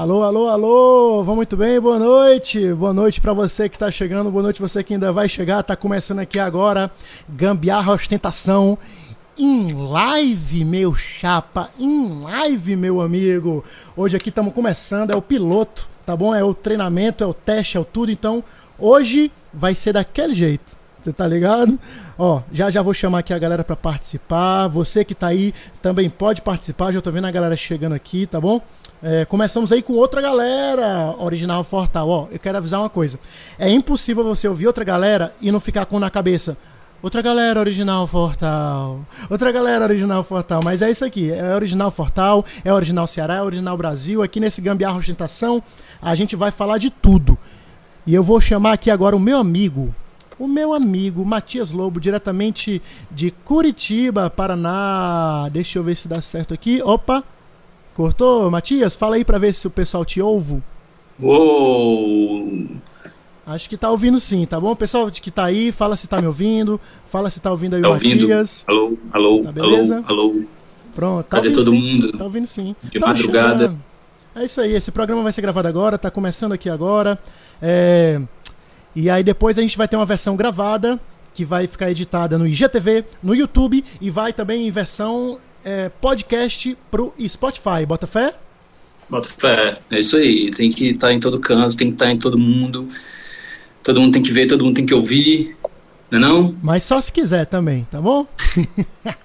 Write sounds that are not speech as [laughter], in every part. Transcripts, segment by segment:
Alô, alô, alô, vão muito bem? Boa noite, boa noite para você que tá chegando, boa noite você que ainda vai chegar, tá começando aqui agora, Gambiarra Ostentação, em live, meu chapa, em live, meu amigo. Hoje aqui estamos começando, é o piloto, tá bom? É o treinamento, é o teste, é o tudo, então hoje vai ser daquele jeito, você tá ligado? Ó, já já vou chamar aqui a galera para participar, você que tá aí também pode participar, já tô vendo a galera chegando aqui, tá bom? É, começamos aí com outra galera, Original Fortal. Ó, eu quero avisar uma coisa. É impossível você ouvir outra galera e não ficar com na cabeça. Outra galera original Fortal. Outra galera original Fortal. Mas é isso aqui. É original Fortal, é original Ceará, é original Brasil. Aqui nesse Gambiarra Ostentação, a gente vai falar de tudo. E eu vou chamar aqui agora o meu amigo. O meu amigo Matias Lobo, diretamente de Curitiba, Paraná. Deixa eu ver se dá certo aqui. Opa! Cortou? Matias, fala aí pra ver se o pessoal te ouve. Uou! Acho que tá ouvindo sim, tá bom? Pessoal que tá aí, fala se tá me ouvindo, fala se tá ouvindo aí Tá o ouvindo? Matias. Alô, alô, Tá beleza? alô, alô. Pronto, tá Cadê ouvindo todo sim, mundo? Tá ouvindo sim. De Tá madrugada. chegando. É isso aí, esse programa vai ser gravado agora, tá começando aqui agora. É, E aí depois a gente vai ter uma versão gravada que vai ficar editada no IGTV, no YouTube e vai também em versão é, podcast pro Spotify. Bota fé? Bota fé. É isso aí. Tem que estar em todo canto, tem que estar em todo mundo. Todo mundo tem que ver, todo mundo tem que ouvir. Não é não? Mas só se quiser também, tá bom?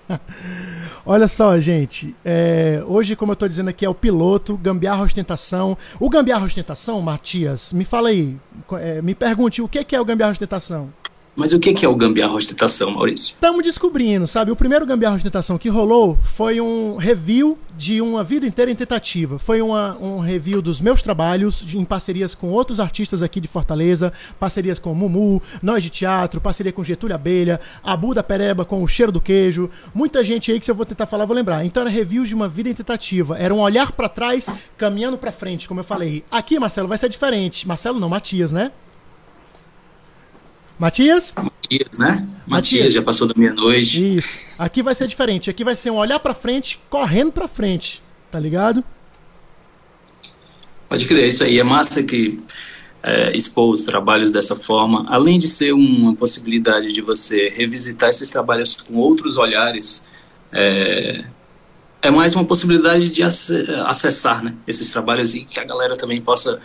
[laughs] Olha só, gente. é, hoje, como eu tô dizendo aqui, é o piloto, Gambiarra Ostentação. O Gambiarra Ostentação, Matias, me fala aí. é, me pergunte, o que que é o Gambiarra Ostentação? Mas o que é o gambiarra ostentação, Maurício? Estamos descobrindo, sabe? O primeiro Gambiarra Ostentação que rolou foi um review de uma vida inteira em tentativa. Foi uma- um review dos meus trabalhos de- em parcerias com outros artistas aqui de Fortaleza, parcerias com Mumu, Nós de Teatro, parceria com Getúlio Abelha, Abu da Pereba com o Cheiro do Queijo. Muita gente aí que se eu vou tentar falar, vou lembrar. Então era review de uma vida em tentativa. Era um olhar pra trás, caminhando pra frente, como eu falei. Aqui, Marcelo, vai ser diferente. Marcelo não, Matias, né? Matias? Matias, né? Matias. Matias, já passou da meia-noite. Isso. Aqui vai ser diferente. Aqui vai ser um olhar pra frente, correndo pra frente. Tá ligado? Pode crer, isso aí. É massa que é, expor os trabalhos dessa forma, além de ser uma possibilidade de você revisitar esses trabalhos com outros olhares, é, é mais uma possibilidade de ace- acessar né, esses trabalhos e que a galera também possa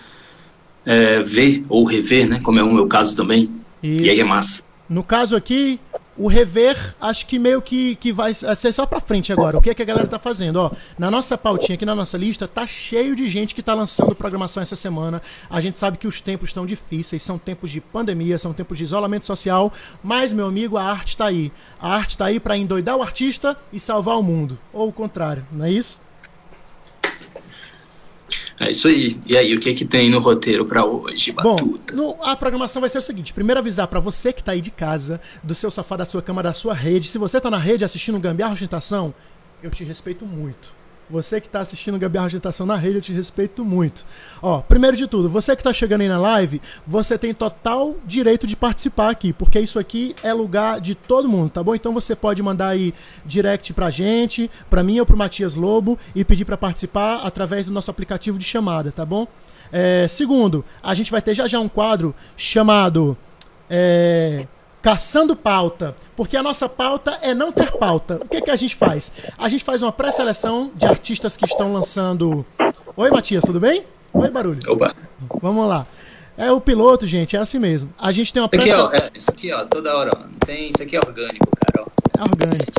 é, ver ou rever, né, como é o meu caso também. Isso. E aí é massa. No caso aqui, o rever, acho que meio que, que vai ser só pra frente agora. O que, é que a galera tá fazendo? Ó, na nossa pautinha aqui, na nossa lista, tá cheio de gente que tá lançando programação essa semana. A gente sabe que os tempos estão difíceis, são tempos de pandemia, são tempos de isolamento social, mas, meu amigo, a arte tá aí. A arte tá aí pra endoidar o artista e salvar o mundo. Ou o contrário, não é isso? É isso aí. E aí, o que que tem no roteiro pra hoje, Bom, Batuta? no- a programação vai ser o seguinte: primeiro avisar pra você que tá aí de casa, do seu sofá, da sua cama, da sua rede. Se você tá na rede assistindo Gambiarra Ostentação, eu te respeito muito. Você que tá assistindo Gambiarra Ostentação na rede, eu te respeito muito. Ó, primeiro de tudo, você que tá chegando aí na live, você tem total direito de participar aqui, porque isso aqui é lugar de todo mundo, tá bom? Então você pode mandar aí direct pra gente, pra mim ou pro Matias Lobo e pedir pra participar através do nosso aplicativo de chamada, tá bom? É, segundo, a gente vai ter já já um quadro chamado é, Caçando Pauta, porque a nossa pauta é não ter pauta. O que, que a gente faz? A gente faz uma pré-seleção de artistas que estão lançando. Oi, Matias, tudo bem? Oi, barulho. Opa. Vamos lá. É o piloto, gente, é assim mesmo. A gente tem uma Isso pré-seleção. é, isso aqui, ó, toda hora, ó. Não tem, isso aqui é orgânico, cara, ó. É orgânico.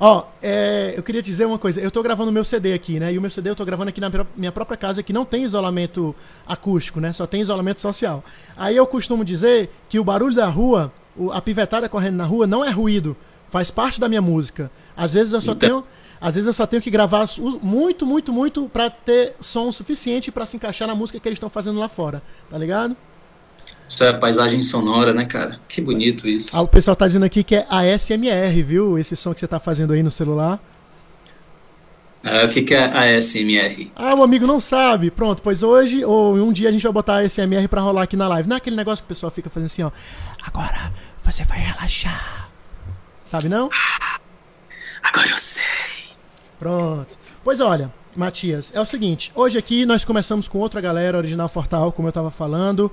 Ó, é, eu queria dizer uma coisa. Eu tô gravando meu CD aqui, né? E o meu CD eu tô gravando aqui na minha própria casa, que não tem isolamento acústico, né? Só tem isolamento social. Aí eu costumo dizer que o barulho da rua, o- a pivetada correndo na rua, não é ruído. Faz parte da minha música. Às vezes eu só Então- tenho. Às vezes eu só tenho que gravar muito, muito, muito pra ter som suficiente pra se encaixar na música que eles estão fazendo lá fora. Tá ligado? Isso é paisagem sonora, né, cara? Que bonito isso. Ah, o pessoal tá dizendo aqui que é ASMR, viu? Esse som que você tá fazendo aí no celular. É, o que, que é ASMR? Ah, o amigo não sabe. Pronto, pois hoje ou um dia a gente vai botar a SMR pra rolar aqui na live. Não é aquele negócio que o pessoal fica fazendo assim, ó. Agora você vai relaxar. Sabe não? Agora eu sei. Pronto. Pois olha, Matias, é o seguinte, hoje aqui nós começamos com outra galera, Original Fortal, como eu estava falando,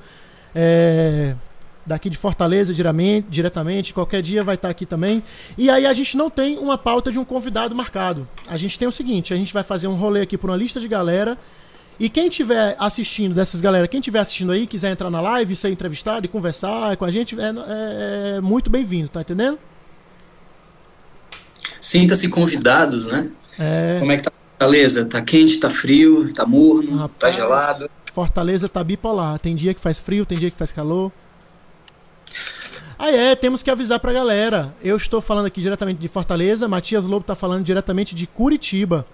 é, daqui de Fortaleza diretamente, qualquer dia vai estar aqui também. E aí a gente não tem uma pauta de um convidado marcado. A gente tem o seguinte, a gente vai fazer um rolê aqui por uma lista de galera, e quem estiver assistindo dessas galera, quem estiver assistindo aí, quiser entrar na live, ser entrevistado e conversar com a gente, é, é, é muito bem-vindo, tá entendendo? Sinta-se convidados, né? É... Como é que tá Fortaleza? Tá quente, tá frio, tá morno, tá Rapaz, tá gelado? Fortaleza tá bipolar. Tem dia que faz frio, tem dia que faz calor. Ah, é, temos que avisar pra galera. Eu estou falando aqui diretamente de Fortaleza, Matias Lobo tá falando diretamente de Curitiba.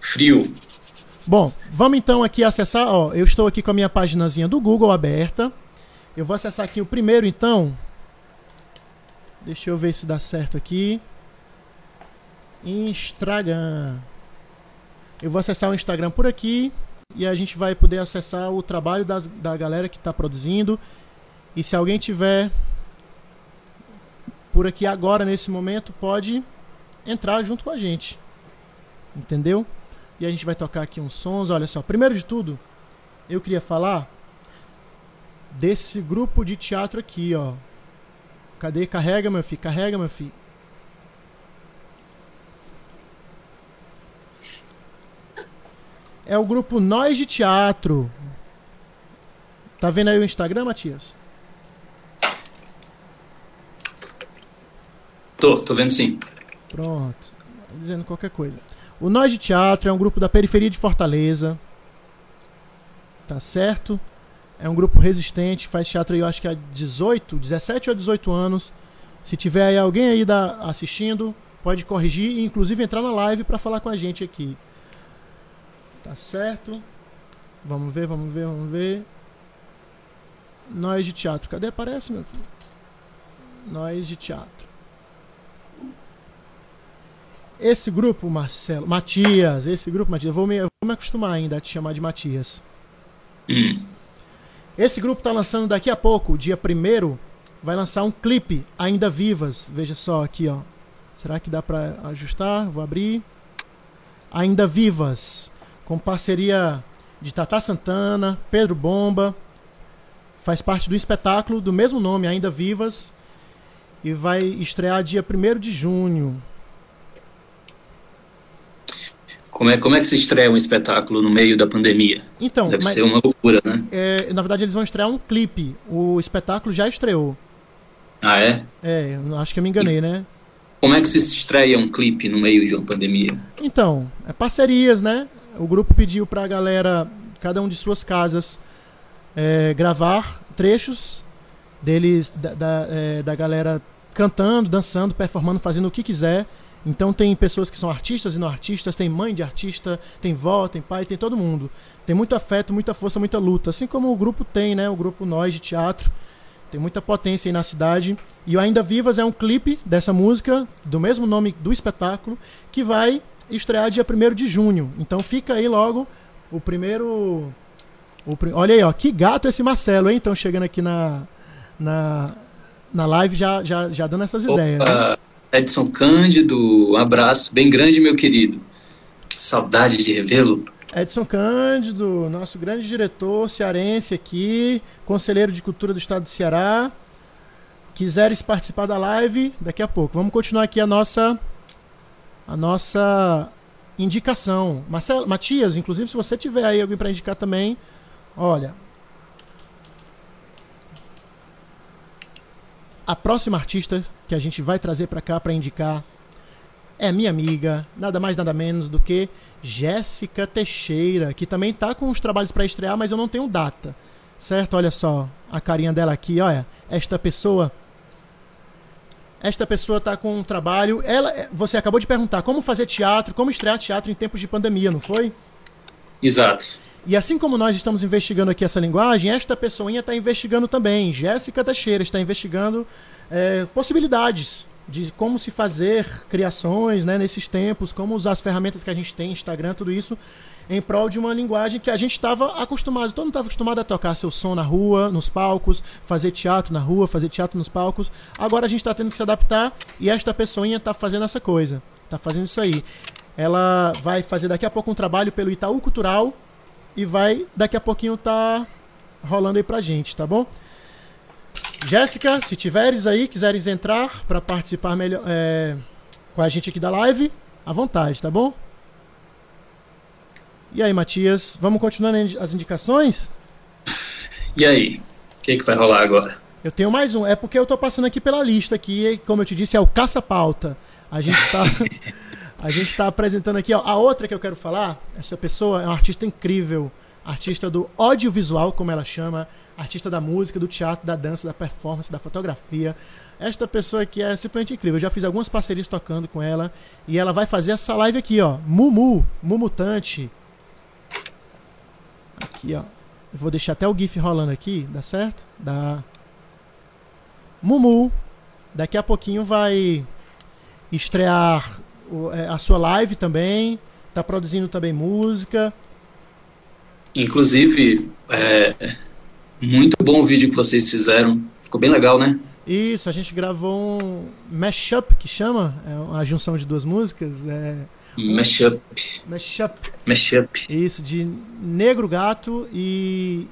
Frio. Bom, vamos então aqui acessar, ó, eu estou aqui com a minha paginazinha do Google aberta. Eu vou acessar aqui o primeiro então. Deixa eu ver se dá certo aqui. Instagram. Eu vou acessar o Instagram por aqui e a gente vai poder acessar o trabalho das, da galera que está produzindo. E se alguém tiver por aqui agora, nesse momento, pode entrar junto com a gente. Entendeu? E a gente vai tocar aqui uns sons. Olha só, primeiro de tudo, eu queria falar desse grupo de teatro aqui, ó. Cadê? Carrega, meu filho, carrega, meu filho. É o grupo Nós de Teatro. Tá vendo aí o Instagram, Matias? Tô, tô vendo sim. Pronto. Dizendo qualquer coisa. O Nós de Teatro é um grupo da periferia de Fortaleza. Tá certo? É um grupo resistente, faz teatro aí, eu acho que há 18, 17 ou 18 anos. Se tiver aí alguém aí da, assistindo, pode corrigir e inclusive entrar na live para falar com a gente aqui. Tá certo? Vamos ver, vamos ver, vamos ver. Nós de teatro. Cadê? Aparece, meu filho. Nós de teatro. Esse grupo, Marcelo. Matias, esse grupo, Matias. Eu vou me, vou me acostumar ainda a te chamar de Matias. Esse grupo tá lançando daqui a pouco, dia 1 vai lançar um clipe, Ainda Vivas. Veja só aqui, ó. Será que dá para ajustar? Vou abrir. Ainda Vivas com parceria de Tata Santana, Pedro Bomba. Faz parte do espetáculo do mesmo nome, Ainda Vivas. E vai estrear dia 1 de junho. Como é, como é que se estreia um espetáculo no meio da pandemia? Então, Deve mas, ser uma loucura, né? É, na verdade, eles vão estrear um clipe. O espetáculo já estreou. Ah, é? É, acho que eu me enganei, e, né? Como é que se estreia um clipe no meio de uma pandemia? Então, é parcerias, né? O grupo pediu para a galera, cada um de suas casas, é, gravar trechos deles, da, da, é, da galera cantando, dançando, performando, fazendo o que quiser. Então tem pessoas que são artistas e não artistas, tem mãe de artista, tem vó, tem pai, tem todo mundo. Tem muito afeto, muita força, muita luta. Assim como o grupo tem, né? O grupo Nós de Teatro. Tem muita potência aí na cidade. E o Ainda Vivas é um clipe dessa música, do mesmo nome do espetáculo, que vai estrear dia 1 de junho. Então fica aí logo o primeiro. O, olha aí, ó, que gato esse Marcelo, hein? Então chegando aqui na, na, na live já, já, já dando essas Opa, ideias. Né? Edson Cândido, um abraço bem grande, meu querido. Saudade de revê-lo. Edson Cândido, nosso grande diretor cearense aqui, conselheiro de cultura do estado do Ceará. Quiseres participar da live, daqui a pouco. Vamos continuar aqui a nossa a nossa indicação. Marcelo, Matias, inclusive, se você tiver aí alguém para indicar também, olha. A próxima artista que a gente vai trazer para cá para indicar é minha amiga, nada mais nada menos do que Jéssica Teixeira, que também tá com os trabalhos para estrear, mas eu não tenho data. Certo? Olha só a carinha dela aqui, olha. Esta pessoa esta pessoa está com um trabalho. Ela, você acabou de perguntar como fazer teatro, como estrear teatro em tempos de pandemia, não foi? Exato. E assim como nós estamos investigando aqui essa linguagem, esta pessoinha está investigando também. Jéssica Teixeira está investigando é, possibilidades de como se fazer criações né, nesses tempos, como usar as ferramentas que a gente tem, Instagram, tudo isso em prol de uma linguagem que a gente estava acostumado, todo mundo estava acostumado a tocar seu som na rua, nos palcos, fazer teatro na rua, fazer teatro nos palcos. Agora a gente está tendo que se adaptar e esta pessoinha está fazendo essa coisa, está fazendo isso aí. Ela vai fazer daqui a pouco um trabalho pelo Itaú Cultural e vai daqui a pouquinho tá rolando aí pra gente, tá bom? Jéssica, se tiveres aí, quiseres entrar para participar melhor é, com a gente aqui da live, à vontade, tá bom? E aí, Matias, vamos continuando as indicações? E aí, o que, que vai rolar agora? Eu tenho mais um. É porque eu tô passando aqui pela lista aqui, e, como eu te disse, é o caça-pauta. A gente tá. [laughs] a gente tá apresentando aqui, ó. A outra que eu quero falar, essa pessoa é uma artista incrível. Artista do audiovisual, como ela chama, artista da música, do teatro, da dança, da performance, da fotografia. Esta pessoa aqui é simplesmente incrível. Eu já fiz algumas parcerias tocando com ela. E ela vai fazer essa live aqui, ó. Mumu, Mumutante. Aqui, ó. Eu vou deixar até o GIF rolando aqui, dá certo? Dá. Mumu, daqui a pouquinho vai estrear é, a sua live também. Tá produzindo também música. Inclusive, é, muito bom o vídeo que vocês fizeram. Ficou bem legal, né? Isso, a gente gravou um mashup, que chama, é uma junção de duas músicas. É, mashup. Mashup. Mashup. Isso, de Negro Gato e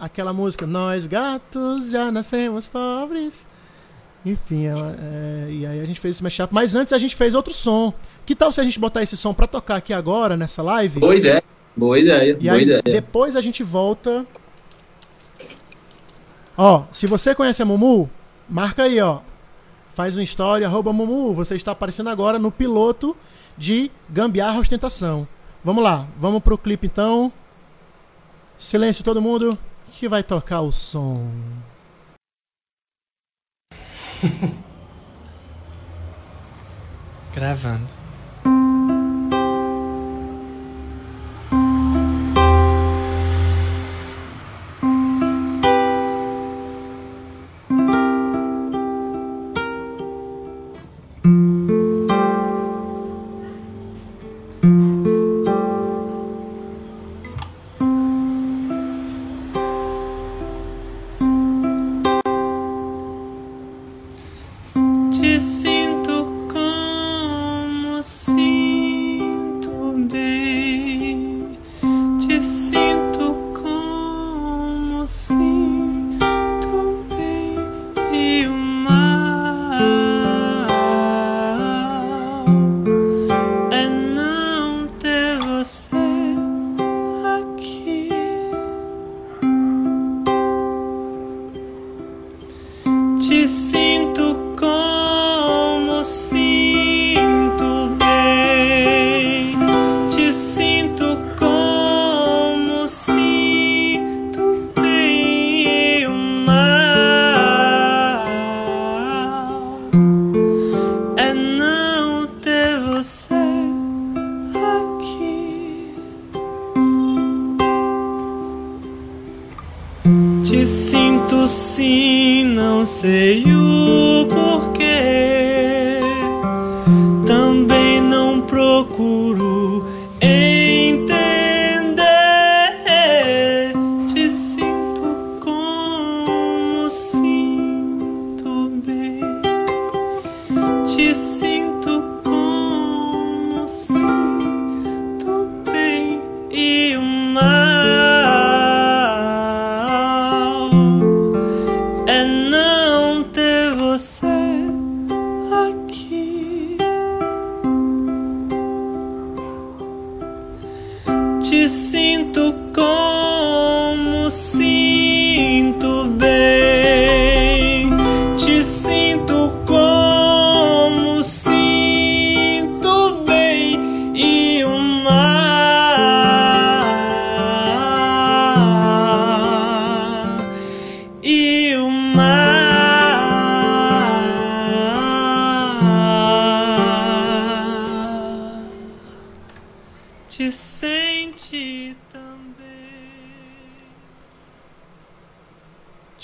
aquela música Nós Gatos Já Nascemos Pobres. Enfim, ela, é, e aí a gente fez esse mashup. Mas antes a gente fez outro som. Que tal se a gente botar esse som pra tocar aqui agora, nessa live? Boa ideia. Boa ideia. E boa aí, ideia. depois a gente volta. Ó, se você conhece a Mumu, marca aí, ó. Faz uma história, arroba Mumu. Você está aparecendo agora no piloto de Gambiarra Ostentação. Vamos lá, vamos pro clipe então. Silêncio todo mundo, que vai tocar o som. [laughs] Gravando. Te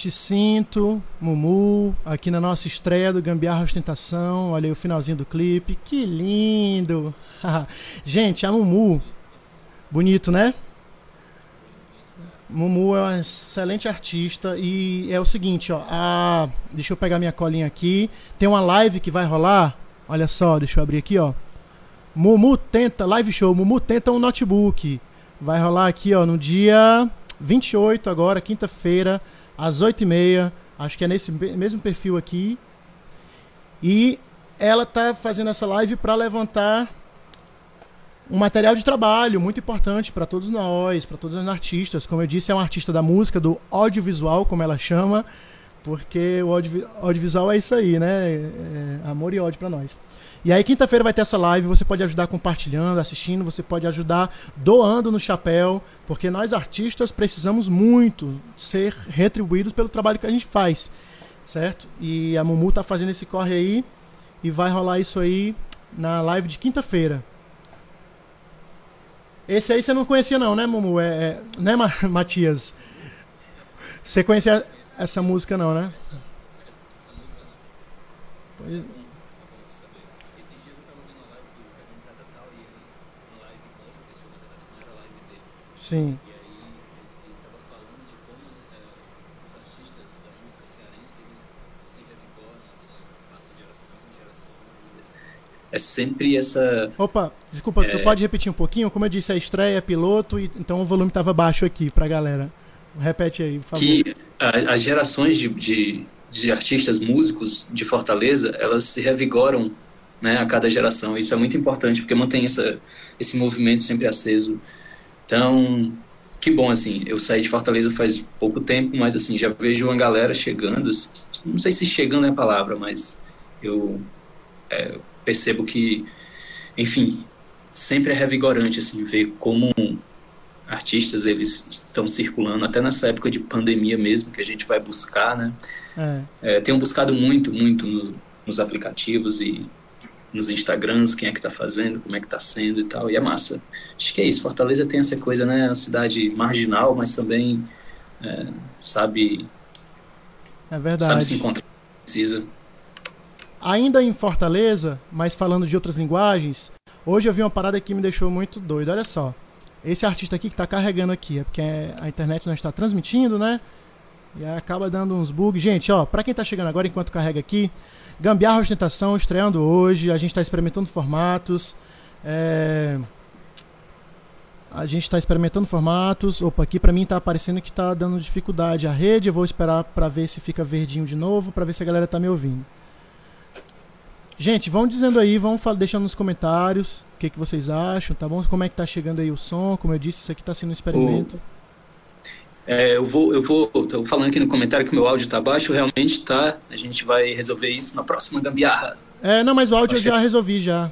Te sinto, Mumu, aqui na nossa estreia do Gambiarra Ostentação. Olha aí o finalzinho do clipe. Que lindo! [laughs] Gente, a Mumu, bonito, né? Mumu é uma excelente artista e é o seguinte, ó, a... deixa eu pegar minha colinha aqui. Tem uma live que vai rolar. Olha só, deixa eu abrir aqui, ó. Mumu tenta, live show, Mumu tenta um notebook. Vai rolar aqui, ó, no dia 28 agora, quinta-feira, às 8h30. Acho que é nesse mesmo perfil aqui. E ela tá fazendo essa live para levantar um material de trabalho muito importante para todos nós, para todos os artistas. Como eu disse, é uma artista da música, do audiovisual, como ela chama, porque o audiovisual é isso aí, né? É amor e ódio para nós. E aí, quinta-feira vai ter essa live. Você pode ajudar compartilhando, assistindo, você pode ajudar doando no chapéu, porque nós artistas precisamos muito ser retribuídos pelo trabalho que a gente faz, certo? E a Mumu tá fazendo esse corre aí e vai rolar isso aí na live de quinta-feira. Esse aí você não conhecia não, né, Mumu? É, é, né, [laughs] Matias? Você conhecia essa música não, né? Pois... Sim. é sempre essa. Opa, desculpa, é... tu pode repetir um pouquinho? Como eu disse, a estreia é piloto, e, então o volume estava baixo aqui pra galera. Repete aí, por favor. Que a, as gerações de, de, de, artistas músicos de Fortaleza, elas se revigoram né, a cada geração. Isso é muito importante, porque mantém essa, esse movimento sempre aceso. Então, que bom, assim, eu saí de Fortaleza faz pouco tempo, mas assim, já vejo uma galera chegando, não sei se chegando é a palavra, mas eu é, percebo que, enfim, sempre é revigorante assim ver como artistas eles estão circulando até nessa época de pandemia mesmo que a gente vai buscar, né? É. É, tenho buscado muito, muito no, nos aplicativos e nos Instagrams, quem é que tá fazendo, como é que tá sendo e tal, e é massa. Acho que é isso, Fortaleza tem essa coisa, né, uma cidade marginal, mas também é, sabe... É verdade. Sabe se encontrar, precisa. Ainda em Fortaleza, mas falando de outras linguagens, hoje eu vi uma parada que me deixou muito doido. Olha só. Esse artista aqui que está carregando aqui, é porque a internet não está transmitindo, né? E aí acaba dando uns bugs. Gente, ó, para quem está chegando agora enquanto carrega aqui, Gambiarra Ostentação estreando hoje, a gente está experimentando formatos. É... A gente está experimentando formatos. Opa, aqui para mim está aparecendo que está dando dificuldade a rede. Eu vou esperar para ver se fica verdinho de novo, para ver se a galera está me ouvindo. Gente, vão dizendo aí, vão deixando nos comentários o que, que vocês acham, tá bom? Como é que tá chegando aí o som? Como eu disse, isso aqui tá sendo um experimento. É, eu vou, eu vou, tô falando aqui no comentário que o meu áudio tá baixo, realmente tá. A gente vai resolver isso na próxima gambiarra. É, não, mas o áudio Acho eu já que... resolvi já.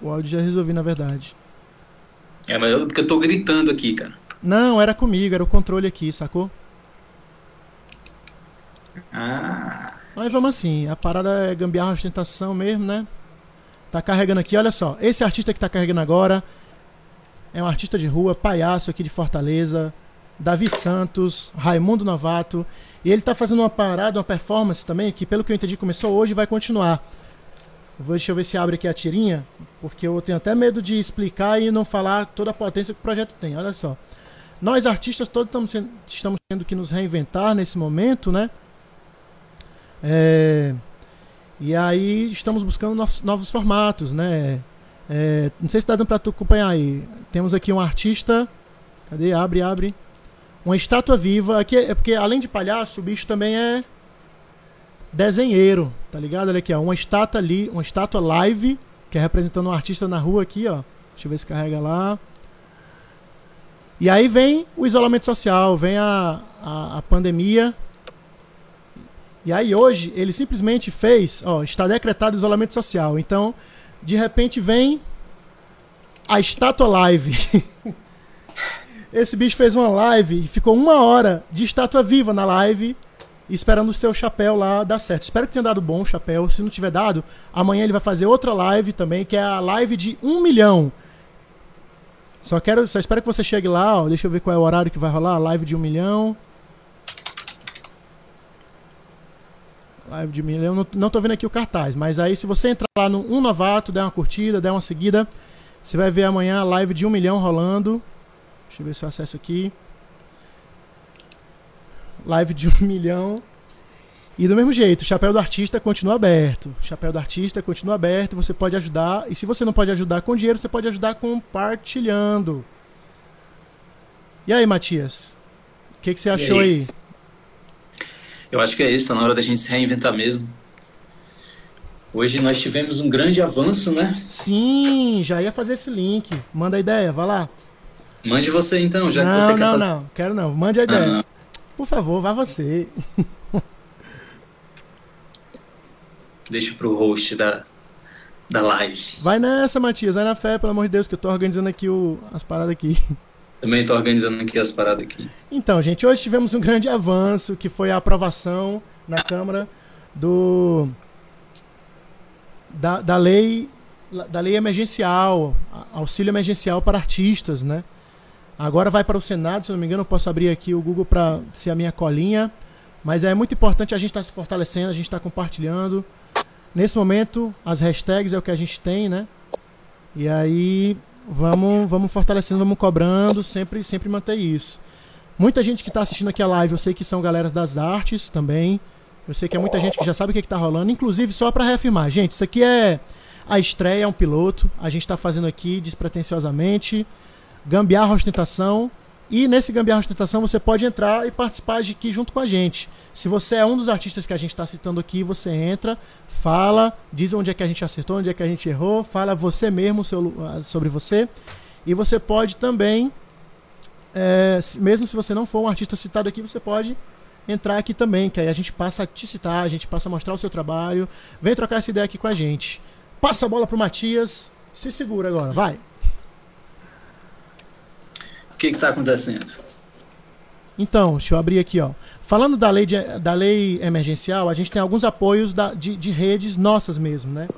O áudio já resolvi, na verdade. É, mas eu, porque eu tô gritando aqui, cara. Não, era comigo, era o controle aqui, sacou? Ah. Mas vamos assim, a parada é gambiarra ostentação mesmo, né? Tá carregando aqui, olha só. Esse artista que tá carregando agora é um artista de rua, palhaço aqui de Fortaleza, Davi Santos, Raimundo Novato. E ele tá fazendo uma parada, uma performance também, que pelo que eu entendi começou hoje e vai continuar. Vou, deixa eu ver se abre aqui a tirinha, porque eu tenho até medo de explicar e não falar toda a potência que o projeto tem. Olha só. Nós artistas todos estamos, sendo, estamos tendo que nos reinventar nesse momento, né? É, e aí estamos buscando novos, novos formatos, né? É, não sei se está dando para tu acompanhar aí. Temos aqui um artista. Cadê? Abre, abre. Uma estátua viva. Aqui é, é porque além de palhaço, o bicho também é desenheiro, tá ligado? Olha aqui, ó, uma estátua ali, uma estátua live, que é representando um artista na rua aqui, ó. Deixa eu ver se carrega lá. E aí vem o isolamento social, vem a, a, a pandemia, e aí hoje ele simplesmente fez, ó, está decretado isolamento social. Então, de repente vem a estátua live. [laughs] Esse bicho fez uma live e ficou uma hora de estátua viva na live, esperando o seu chapéu lá dar certo. Espero que tenha dado bom o chapéu. Se não tiver dado, amanhã ele vai fazer outra live também, que é a live de um milhão. Só quero, só espero que você chegue lá, ó. Deixa eu ver qual é o horário que vai rolar. Live de um milhão. Live de milhão. Não, não tô vendo aqui o cartaz, mas aí se você entrar lá no Um Novato, der uma curtida, der uma seguida, você vai ver amanhã a live de um milhão rolando. Deixa eu ver se eu acesso aqui. Live de um [laughs] milhão. E do mesmo jeito, o chapéu do artista continua aberto. O chapéu do artista continua aberto, você pode ajudar. E se você não pode ajudar com dinheiro, você pode ajudar compartilhando. E aí, Matias? O que, que você achou aí? Eu acho que é isso, tá na hora da gente se reinventar mesmo. Hoje nós tivemos um grande avanço, né? Sim, já ia fazer esse link. Manda a ideia, vai lá. Mande você então, já não, que você não, quer fazer... Não, não, quero não. Mande a ideia. Ah, Por favor, vá você. [laughs] Deixa pro host da, da live. Vai nessa, Matias. Vai na fé, pelo amor de Deus, que eu tô organizando aqui o, as paradas aqui. [laughs] Também tô organizando aqui as paradas aqui. Então, gente, hoje tivemos um grande avanço, que foi a aprovação na Câmara do da, da lei da lei emergencial, auxílio emergencial para artistas, né? Agora vai para o Senado, se não me engano, eu posso abrir aqui o Google para ser a minha colinha. Mas é muito importante a gente estar tá se fortalecendo, a gente está compartilhando. Nesse momento, as hashtags é o que a gente tem, né? E aí vamos, vamos fortalecendo, vamos cobrando, sempre, sempre manter isso. Muita gente que está assistindo aqui a live, eu sei que são galeras das artes também. Eu sei que é muita gente que já sabe o que está rolando. Inclusive, só para reafirmar, gente, isso aqui é a estreia, é um piloto. A gente está fazendo aqui despretensiosamente. Gambiarra ostentação. E nesse Gambiarra Ostentação você pode entrar e participar de aqui junto com a gente. Se você é um dos artistas que a gente está citando aqui, você entra, fala, diz onde é que a gente acertou, onde é que a gente errou, fala você mesmo seu, ah, sobre você. E você pode também, é, mesmo se você não for um artista citado aqui, você pode entrar aqui também, que aí a gente passa a te citar, a gente passa a mostrar o seu trabalho. Vem trocar essa ideia aqui com a gente. Passa a bola pro Matias. Se segura agora, vai que está acontecendo? Então, deixa eu abrir aqui, ó. Falando da lei, de, da lei emergencial, a gente tem alguns apoios da, de, de redes nossas mesmo, né?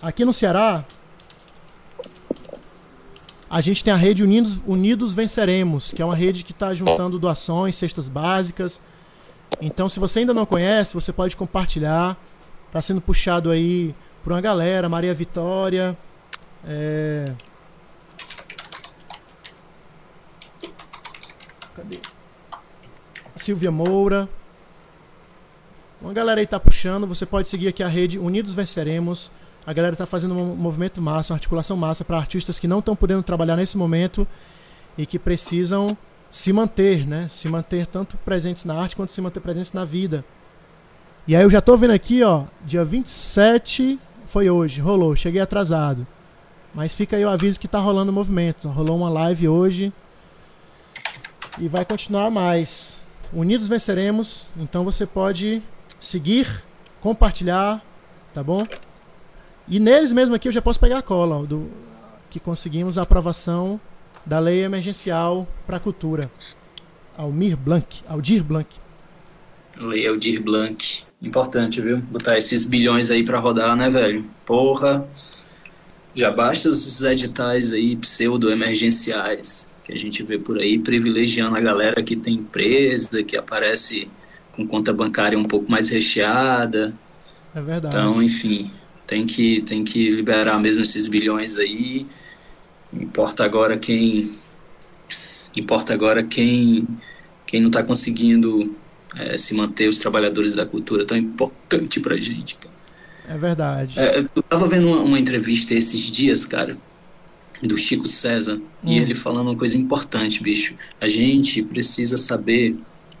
Aqui no Ceará, a gente tem a rede Unidos, Unidos Venceremos, que é uma rede que está juntando doações, cestas básicas. Então, se você ainda não conhece, você pode compartilhar. Está sendo puxado aí por uma galera, Maria Vitória, é, Cadê? Silvia Moura. Uma galera aí tá puxando. Você pode seguir aqui a rede Unidos Venceremos. A galera tá fazendo um movimento massa, uma articulação massa para artistas que não estão podendo trabalhar nesse momento e que precisam se manter, né? Se manter tanto presentes na arte quanto se manter presentes na vida. E aí eu já tô vendo aqui, ó, dia 27 foi hoje, rolou, cheguei atrasado. Mas fica aí o aviso que tá rolando movimento. Rolou uma live hoje e vai continuar mais. Unidos venceremos, então você pode seguir, compartilhar, tá bom? E neles mesmo aqui eu já posso pegar a cola ó, do que conseguimos a aprovação da lei emergencial para a cultura. Almir Blanc, Aldir Blanc. Lei Aldir Blanc. Importante, viu? Botar esses bilhões aí para rodar, né, velho? Porra. Já basta esses editais aí pseudo-emergenciais que a gente vê por aí, privilegiando a galera que tem empresa, que aparece com conta bancária um pouco mais recheada. É verdade. Então, enfim, tem que, tem que liberar mesmo esses bilhões aí. Importa agora quem. Importa agora quem, quem não está conseguindo é, se manter os trabalhadores da cultura tão importante pra gente, cara. É verdade. É, eu tava vendo uma, uma entrevista esses dias, cara, do Chico César, hum. e ele falando uma coisa importante, bicho. A gente precisa saber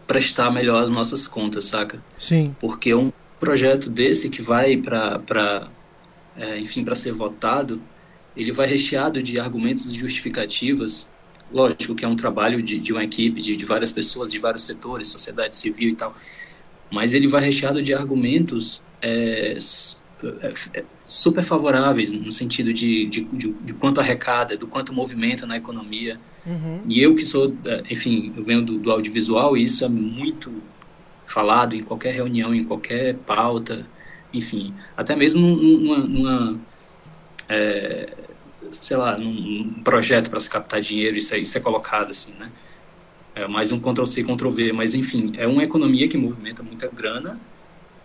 prestar melhor as nossas contas, saca? Sim. Porque um projeto desse que vai para, é, enfim, para ser votado, ele vai recheado de argumentos e justificativas. Lógico que é um trabalho de, de uma equipe, de, de várias pessoas, de vários setores, sociedade civil e tal. Mas ele vai recheado de argumentos é, super favoráveis no sentido de, de, de, de, quanto arrecada, do quanto movimenta na economia. Uhum. E eu que sou, é, enfim, eu venho do, do, audiovisual e isso é muito falado em qualquer reunião, em qualquer pauta, enfim, até mesmo numa, numa é, sei lá, num projeto para se captar dinheiro, isso é, isso é colocado assim, né? É mais um Ctrl-C, Ctrl-V, mas enfim, é uma economia que movimenta muita grana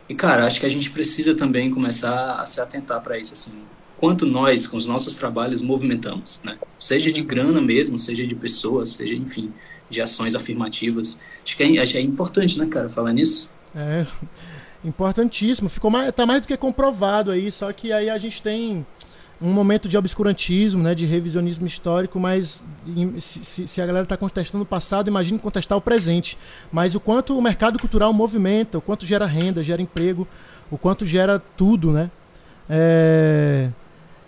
e, cara, acho que a gente precisa também começar a se atentar para isso, assim, quanto nós, com os nossos trabalhos, movimentamos, né? Seja de grana mesmo, seja de pessoas, seja, enfim, de ações afirmativas. Acho que é, acho que é importante, né, cara, falar nisso. É, importantíssimo. Ficou mais, tá mais do que comprovado aí, só que aí a gente tem um momento de obscurantismo, né, de revisionismo histórico, mas se, se a galera está contestando o passado, imagine contestar o presente. Mas o quanto o mercado cultural movimenta, o quanto gera renda, gera emprego, o quanto gera tudo, né? É...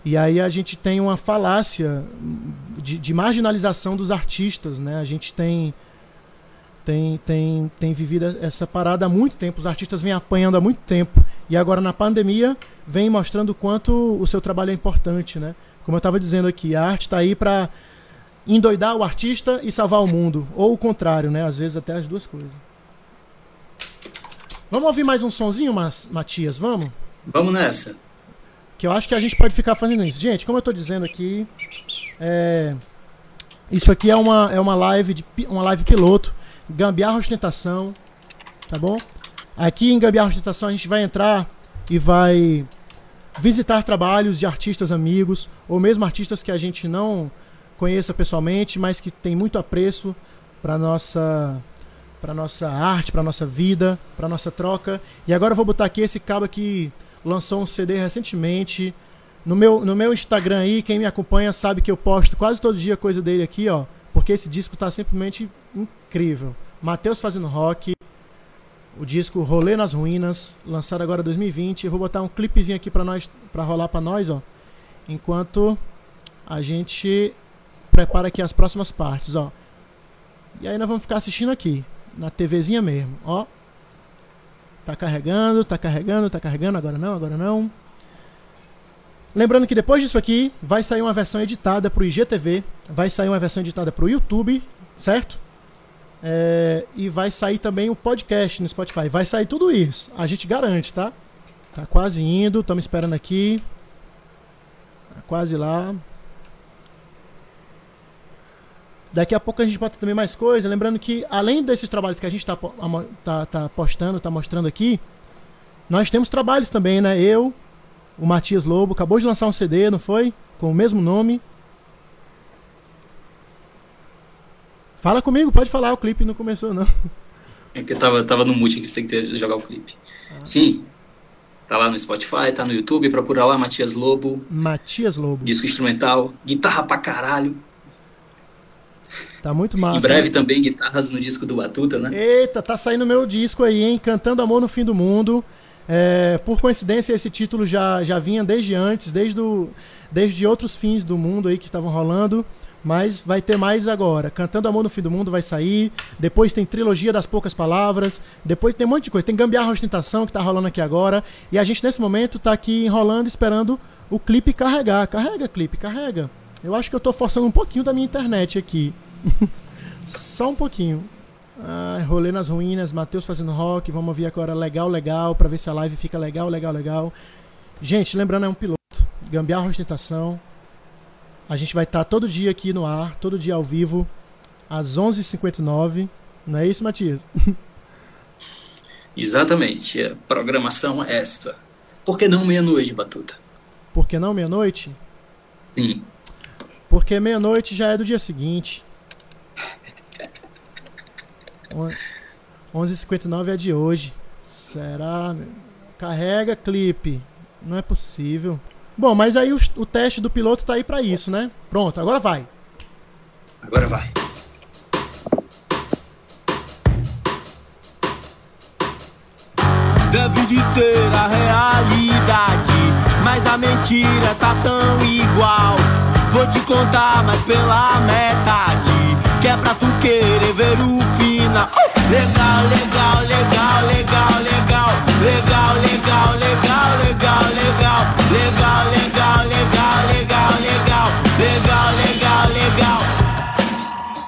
E aí a gente tem uma falácia de, de, marginalização dos artistas, né? A gente tem tem, tem, tem vivido essa parada há muito tempo, os artistas vêm apanhando há muito tempo. E agora na pandemia vem mostrando o quanto o seu trabalho é importante, né? Como eu estava dizendo aqui, a arte está aí para endoidar o artista e salvar o mundo, ou o contrário, né? Às vezes até as duas coisas. Vamos ouvir mais um sonzinho, Matias? Vamos? Vamos nessa. Que eu acho que a gente pode ficar fazendo isso. Gente, como eu estou dizendo aqui, é... isso aqui é uma, é uma live de uma live piloto, Gambiarra Ostentação, tá bom? Aqui em Gambiarra Ostentação a gente vai entrar e vai visitar trabalhos de artistas amigos, ou mesmo artistas que a gente não conheça pessoalmente, mas que tem muito apreço para nossa para nossa arte, para nossa vida, para nossa troca. E agora eu vou botar aqui esse cabo que lançou um CD recentemente. No meu, no meu Instagram aí, quem me acompanha sabe que eu posto quase todo dia coisa dele aqui, ó. Porque esse disco tá simplesmente incrível. Matheus fazendo rock, o disco Rolê nas Ruínas, lançado agora em 2020. Eu vou botar um clipezinho aqui para nós, para rolar para nós, ó. Enquanto a gente prepara aqui as próximas partes, ó. E aí nós vamos ficar assistindo aqui, na TVzinha mesmo, ó. Tá carregando, tá carregando, tá carregando, agora não, agora não. Lembrando que depois disso aqui, vai sair uma versão editada pro IGTV, vai sair uma versão editada pro YouTube, certo? É, e vai sair também o podcast no Spotify. Vai sair tudo isso. A gente garante, tá? Tá quase indo, estamos esperando aqui. Tá quase lá. Daqui a pouco a gente bota também mais coisa. Lembrando que, além desses trabalhos que a gente está tá, tá postando, está mostrando aqui, nós temos trabalhos também, né? Eu, o Matias Lobo, acabou de lançar um CD, não foi? Com o mesmo nome. Fala comigo, pode falar, o clipe não começou, não. É que eu tava, tava no mute que você que jogar o clipe. Ah. Sim. Tá lá no Spotify, tá no YouTube, procura lá Matias Lobo. Matias Lobo. Disco instrumental, guitarra pra caralho. Tá muito massa. Em breve né? também guitarras no disco do Batuta, né? Eita, tá saindo meu disco aí, hein? Cantando Amor no Fim do Mundo. É, por coincidência, esse título já, já vinha desde antes, desde, do, desde outros fins do mundo aí que estavam rolando. Mas vai ter mais agora. Cantando Amor no Fim do Mundo vai sair. Depois tem Trilogia das Poucas Palavras. Depois tem um monte de coisa. Tem Gambiarra Ostentação que tá rolando aqui agora. E a gente nesse momento tá aqui enrolando, esperando o clipe carregar. Carrega, clipe, carrega. Eu acho que eu tô forçando um pouquinho da minha internet aqui. [laughs] Só um pouquinho. Ah, rolê nas ruínas, Matheus fazendo rock. Vamos ouvir agora legal, legal, para ver se a live fica legal, legal, legal. Gente, lembrando, é um piloto. Gambiarra Ostentação. A gente vai estar todo dia aqui no ar, todo dia ao vivo, às 11h59. Não é isso, Matias? [laughs] Exatamente. A programação é essa. Por que não meia-noite, Batuta? Por que não meia-noite? Sim. Porque meia-noite já é do dia seguinte. [laughs] 11h59 é de hoje. Será? Carrega clipe. Não é possível. Bom, mas aí o, o teste do piloto tá aí para isso, né? Pronto, agora vai. Agora vai. Deve de ser a realidade, mas a mentira tá tão igual. Vou te contar, mas pela metade, que é pra tu querer ver o final. Legal, legal, legal, legal, legal, legal, legal, legal, legal, legal, legal, legal, legal, legal, legal, legal, legal, legal.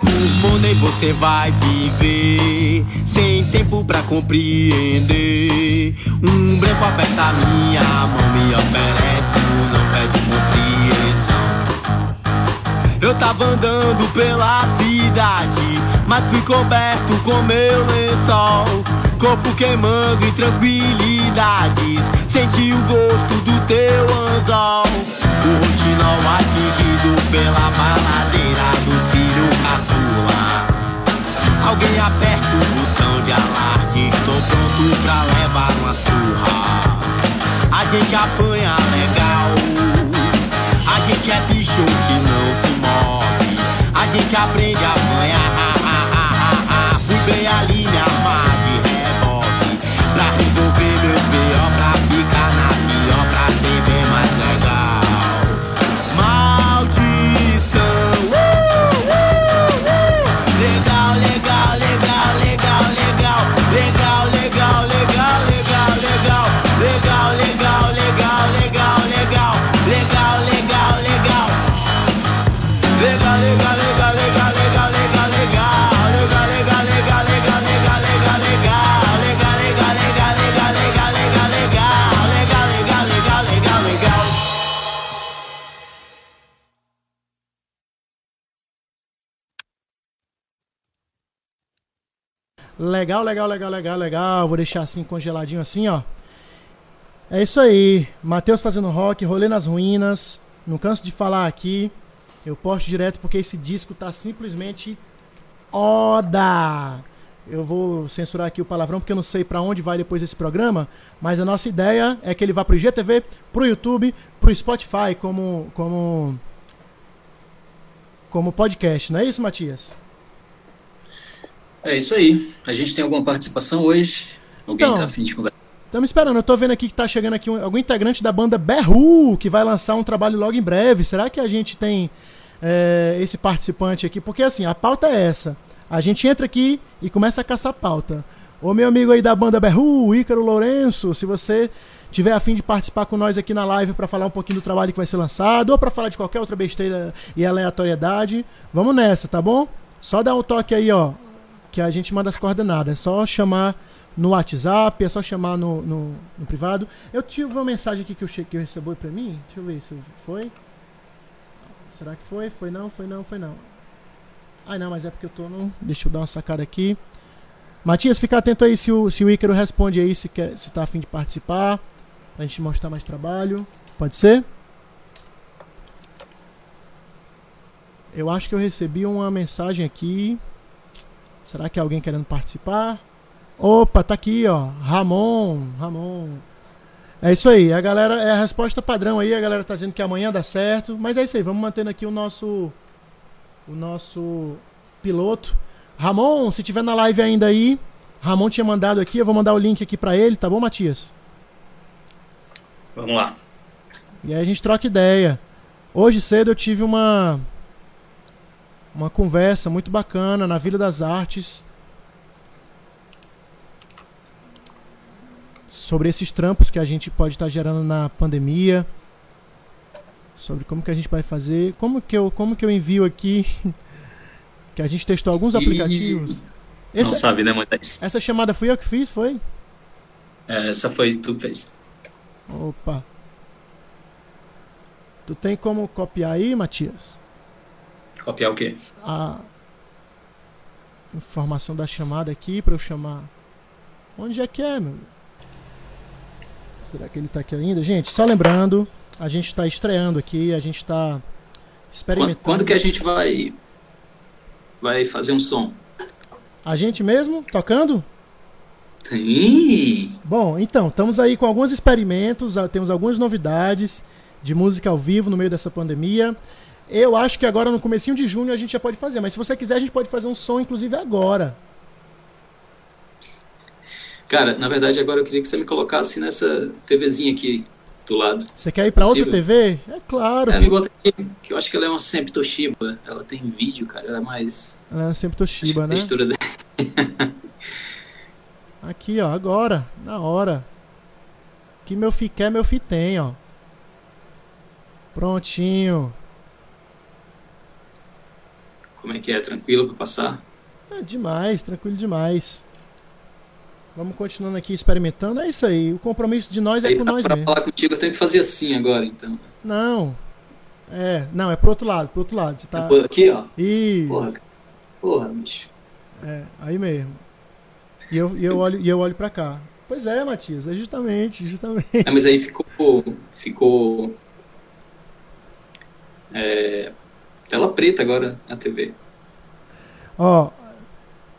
Por money você vai viver sem tempo pra compreender. Um branco aperta minha mão, me oferece, não pede compreensão. Eu tava andando pela cidade, mas fui coberto com meu lençol. Corpo queimando em tranquilidades, senti o gosto do teu anzol. O roxinol atingido pela baladeira do filho caçula. Alguém aperta o botão de alarde, estou pronto pra gente apanha legal. A gente é bicho que não se move. A gente aprende a apanhar. ha, [laughs] ha, ha, ha, ha. Fui bem ali me Legal, legal, legal, legal, legal. Vou deixar assim congeladinho assim, ó. É isso aí. Matheus fazendo rock, rolê nas ruínas. Não canso de falar aqui. Eu posto direto porque esse disco tá simplesmente oda. Eu vou censurar aqui o palavrão porque eu não sei pra onde vai depois esse programa, mas a nossa ideia é que ele vá pro IGTV, pro YouTube, pro Spotify como como como podcast, não é isso, Matias? É isso aí. A gente tem alguma participação hoje? Alguém Então. tá afim de conversar? Estamos esperando. Eu tô vendo aqui que tá chegando aqui um- algum integrante da banda Berru, que vai lançar um trabalho logo em breve. Será que a gente tem é, esse participante aqui? Porque assim, a pauta é essa. A gente entra aqui e começa a caçar pauta. Ô meu amigo aí da banda Berru, Ícaro Lourenço, se você tiver afim de participar com nós aqui na live para falar um pouquinho do trabalho que vai ser lançado, ou para falar de qualquer outra besteira e aleatoriedade, vamos nessa, tá bom? Só dá um toque aí, ó, que a gente manda as coordenadas. É só chamar no WhatsApp, é só chamar no, no, no privado. Eu tive uma mensagem aqui que eu, que eu recebi pra mim. Deixa eu ver se foi. Será que foi? Foi não, foi não, foi não. Ai não, mas é porque eu tô no. Deixa eu dar uma sacada aqui. Matias, fica atento aí se o, se o Ícaro responde aí se, quer, se tá afim de participar. Pra gente mostrar mais trabalho. Pode ser? Eu acho que eu recebi uma mensagem aqui. Será que é alguém querendo participar? Opa, tá aqui, ó. Ramon, Ramon. É isso aí, a galera é a resposta padrão aí, a galera tá dizendo que amanhã dá certo, mas é isso aí, vamos mantendo aqui o nosso o nosso piloto. Ramon, se tiver na live ainda aí, Ramon tinha mandado aqui, eu vou mandar o link aqui pra ele, tá bom, Matias? Vamos lá. E aí a gente troca ideia. Hoje cedo eu tive uma uma conversa muito bacana na Vila das Artes sobre esses trampos que a gente pode estar gerando na pandemia, sobre como que a gente vai fazer, como que eu como que eu envio aqui [laughs] que a gente testou alguns aplicativos. Não Essa, sabe, né, Moisés? essa chamada fui eu que fiz, foi? É, essa foi tu que fez. Opa. Tu tem como copiar aí, Matias? Copiar o quê? a informação da chamada aqui pra eu chamar. Onde é que é, meu? Será que ele tá aqui ainda? Gente, só lembrando, a gente tá estreando aqui, a gente tá Quando, experimentando. quando que a gente vai vai fazer um som? A gente mesmo tocando? Ih, Bom, então, estamos aí com alguns experimentos, temos algumas novidades de música ao vivo no meio dessa pandemia. Eu acho que agora no comecinho de junho a gente já pode fazer, mas se você quiser a gente pode fazer um som inclusive agora. Cara, na verdade agora eu queria que você me colocasse nessa TVzinha aqui do lado. Você quer ir pra outra. TV? É claro. É, me bota aqui, que eu acho que ela é uma Sempre Toshiba. Ela tem vídeo, cara. Ela é mais. Ela é sempre Toshiba, né? textura dela. [laughs] Aqui, ó, agora, na hora. Que meu fi quer, meu fi tem, ó. Prontinho. Como é que é? Tranquilo pra passar? É demais, tranquilo demais. Vamos continuando aqui experimentando. É isso aí. O compromisso de nós é Aí, com nós pra mesmo. falar contigo, eu tenho que fazer assim agora, então. Não. É, não, é pro outro lado, pro outro lado. Você tá. Pô, Aqui, ó. Isso. Porra. Porra, bicho. É, aí mesmo. E eu, e eu olho, e eu olho pra cá. Pois é, Matias, é justamente, justamente. É, mas aí ficou. Ficou. É, tela preta agora na TV. Ó,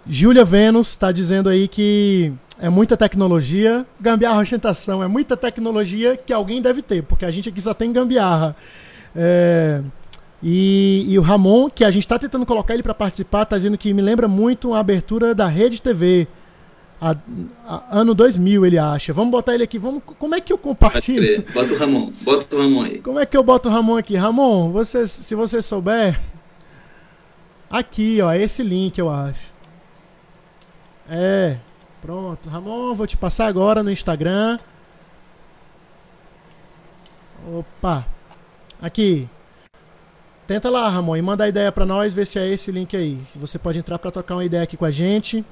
Júlia Vênus tá dizendo aí que é muita tecnologia. Gambiarra ostentação é muita tecnologia que alguém deve ter, porque a gente aqui só tem gambiarra. É, e, e o Ramon, que a gente está tentando colocar ele para participar, está dizendo que me lembra muito a abertura da Rede TV. A, a- ano 2000, ele acha. Vamos botar ele aqui. Vamos, como é que eu compartilho? Bota o Ramon. Bota o Ramon aí. Como é que eu boto o Ramon aqui? Ramon, você, se você souber. Aqui, ó, esse link, eu acho. É. Pronto. Ramon, vou te passar agora no Instagram. Opa. Aqui. Tenta lá, Ramon, e manda a ideia pra nós, ver se é esse link aí. Se você pode entrar pra trocar uma ideia aqui com a gente.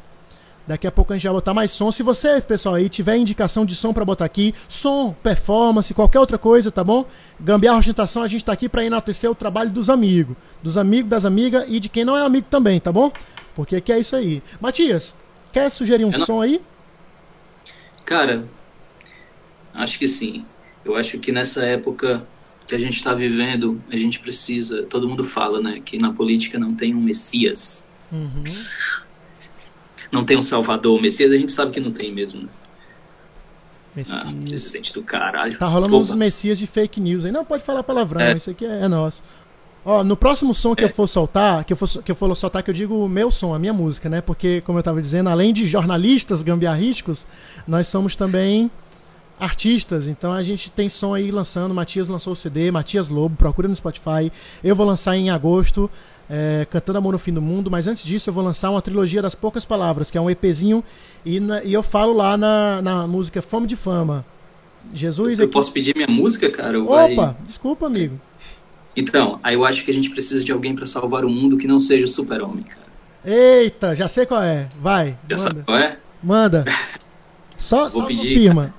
Daqui a pouco a gente vai botar mais som. Se você, pessoal, aí tiver indicação de som pra botar aqui, som, performance, qualquer outra coisa, tá bom? Gambiarra Ostentação, a gente tá aqui pra enaltecer o trabalho dos amigos. Dos amigos, das amigas e de quem não é amigo também, tá bom? Porque aqui é isso aí. Matias, quer sugerir um não- som aí? Cara, acho que sim. Eu acho que nessa época que a gente está vivendo, a gente precisa. Todo mundo fala, né, que na política não tem um Messias, Uhum. Não tem um Salvador. O Messias a gente sabe que não tem mesmo. Né? Ah, Messias. presidente do caralho. Tá rolando uns messias de fake news aí. Não, pode falar palavrão, É. isso aqui é, é nosso. Ó, no próximo som que É. eu for soltar, que eu for, que eu for soltar, que eu digo o meu som, a minha música, né? Porque, como eu tava dizendo, além de jornalistas gambiarrísticos, nós somos também artistas. Então a gente tem som aí lançando. Matias lançou o CD, Matias Lobo, procura no Spotify. Eu vou lançar em agosto, é, Cantando Amor no Fim do Mundo. Mas antes disso, eu vou lançar uma trilogia das poucas palavras, que é um EPzinho. E, na- e eu falo lá na, na música Fome de Fama. Jesus Eu aqui. posso pedir minha música, cara? Ou vai- Opa, desculpa, amigo. Então, aí eu acho que a gente precisa de alguém pra salvar o mundo que não seja o super-homem, cara. Eita, já sei qual é. Vai, Já sabe manda. qual é? Manda. [laughs] Só, Vou só pedir, confirma.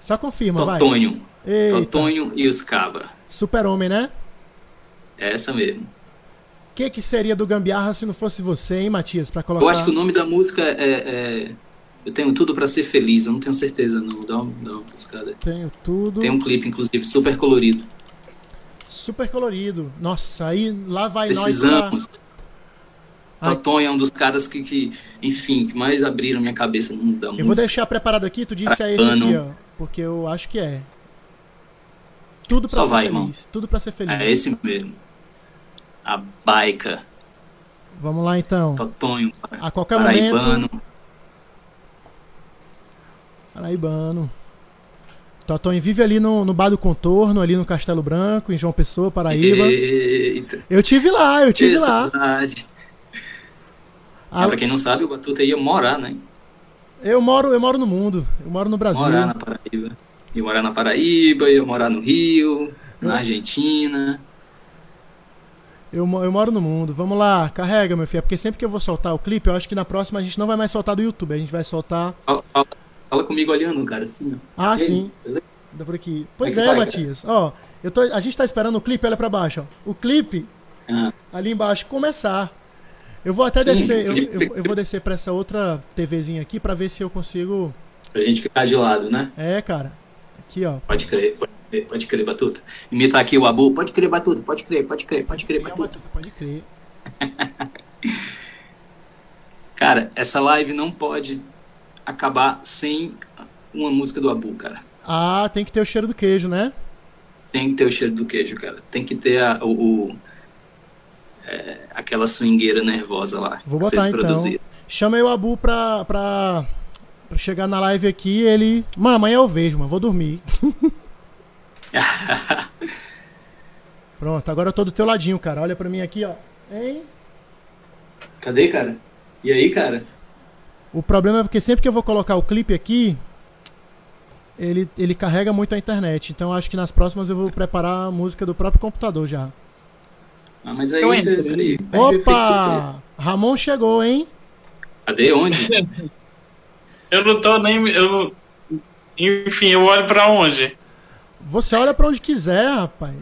Só confirma, vai. Totonho. Eita, Totonho e os Caba. super-homem, né? É essa mesmo. O que, que seria do Gambiarra se não fosse você, hein, Matias, pra colocar... Eu acho que o nome da música é. é- Eu tenho tudo pra ser feliz, eu não tenho certeza, não. Dá, um- dá uma buscada. Tenho tudo Tem um clipe, inclusive, super colorido. super colorido. Nossa, aí lá vai nós pra... Precisamos. Totonho é um dos caras que, que, enfim, que mais abriram minha cabeça no mundo da música. Eu vou deixar preparado aqui, tu disse é esse aqui, ó. Porque eu acho que é. Tudo pra Só ser vai, feliz. irmão. Tudo pra ser feliz. É esse mesmo. A Baica, Vamos lá então. Totonho, A qualquer Paraibano. momento. Paraibano. Totonho vive ali no, no Bar do Contorno, ali no Castelo Branco, em João Pessoa, Paraíba. Eita, Eu tive lá, eu tive que lá. saudade. Ah, Ah, pra quem não sabe, o Batuta ia morar, né? eu moro, eu moro no mundo. Eu moro no Brasil. Morar na Paraíba. Ia morar na Paraíba, ia morar no Rio, na Argentina. Eu, eu moro no mundo. Vamos lá, carrega, meu filho. É Porque sempre que eu vou soltar o clipe, eu acho que na próxima a gente não vai mais soltar do YouTube. A gente vai soltar. Fala, fala- fala comigo olhando, cara, assim, ó. Ah, E aí, sim. beleza? Dá por aqui. Pois que é, vai, Matias. Ó, eu tô, a gente tá esperando o clipe, olha pra baixo, ó. O clipe Ah, ali embaixo começar. Eu vou até Sim, descer, eu, eu, eu vou descer pra essa outra TVzinha aqui pra ver se eu consigo. pra gente ficar de lado, né? É, cara. Aqui, ó. Pode crer, pode crer, pode crer, Batuta. Imitar aqui o Abu. Pode crer, Batuta, pode crer, pode crer, pode crer, Batuta. Pode crer. [laughs] Cara, essa live não pode acabar sem uma música do Abu, cara. Ah, tem que ter o cheiro do queijo, né? Tem que ter o cheiro do queijo, cara. Tem que ter a- o, o- é, aquela swingueira nervosa lá. Vou botar vocês então. produziram. Chama eu, Abu, pra, pra, pra chegar na live aqui. Ele. Mano, amanhã eu vejo, mano. Vou dormir. [laughs] [laughs] Pronto, agora eu tô do teu ladinho, cara. Olha pra mim aqui, ó. Hein? Cadê, cara? E aí, cara? O problema é porque sempre que eu vou colocar o clipe aqui, ele, ele carrega muito a internet. Então acho que nas próximas eu vou preparar a música do próprio computador já. Ah, mas aí Eu você, surpresa. Opa! Ramon chegou, hein? Cadê? Onde? [laughs] Eu não tô nem. Eu não... Enfim, eu olho pra onde? Você olha pra onde quiser, rapaz.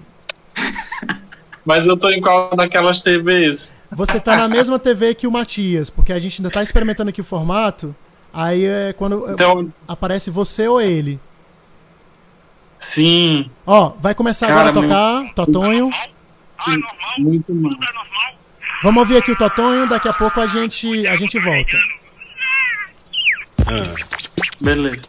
[laughs] Mas eu tô em qual daquelas TVs? Você tá na mesma TV que o Matias, porque a gente ainda tá experimentando aqui o formato. Aí é quando Então, aparece você ou ele. sim, Ó, vai começar Cara, agora a tocar, Totonho. muito mal. Vamos ouvir aqui o Totonho, daqui a pouco a gente, a gente volta. Beleza.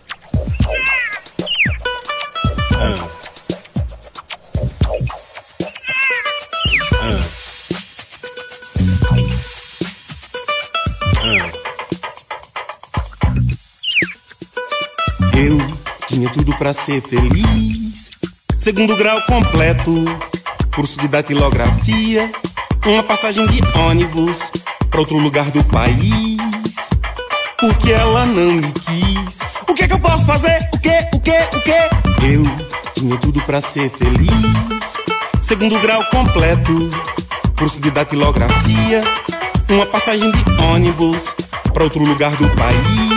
Eu tinha tudo pra ser feliz. Segundo grau completo, curso de datilografia, uma passagem de ônibus pra outro lugar do país. Porque ela não me quis. O que é que eu posso fazer? O que? O que? O que? Eu tinha tudo pra ser feliz. Segundo grau completo, curso de datilografia, uma passagem de ônibus pra outro lugar do país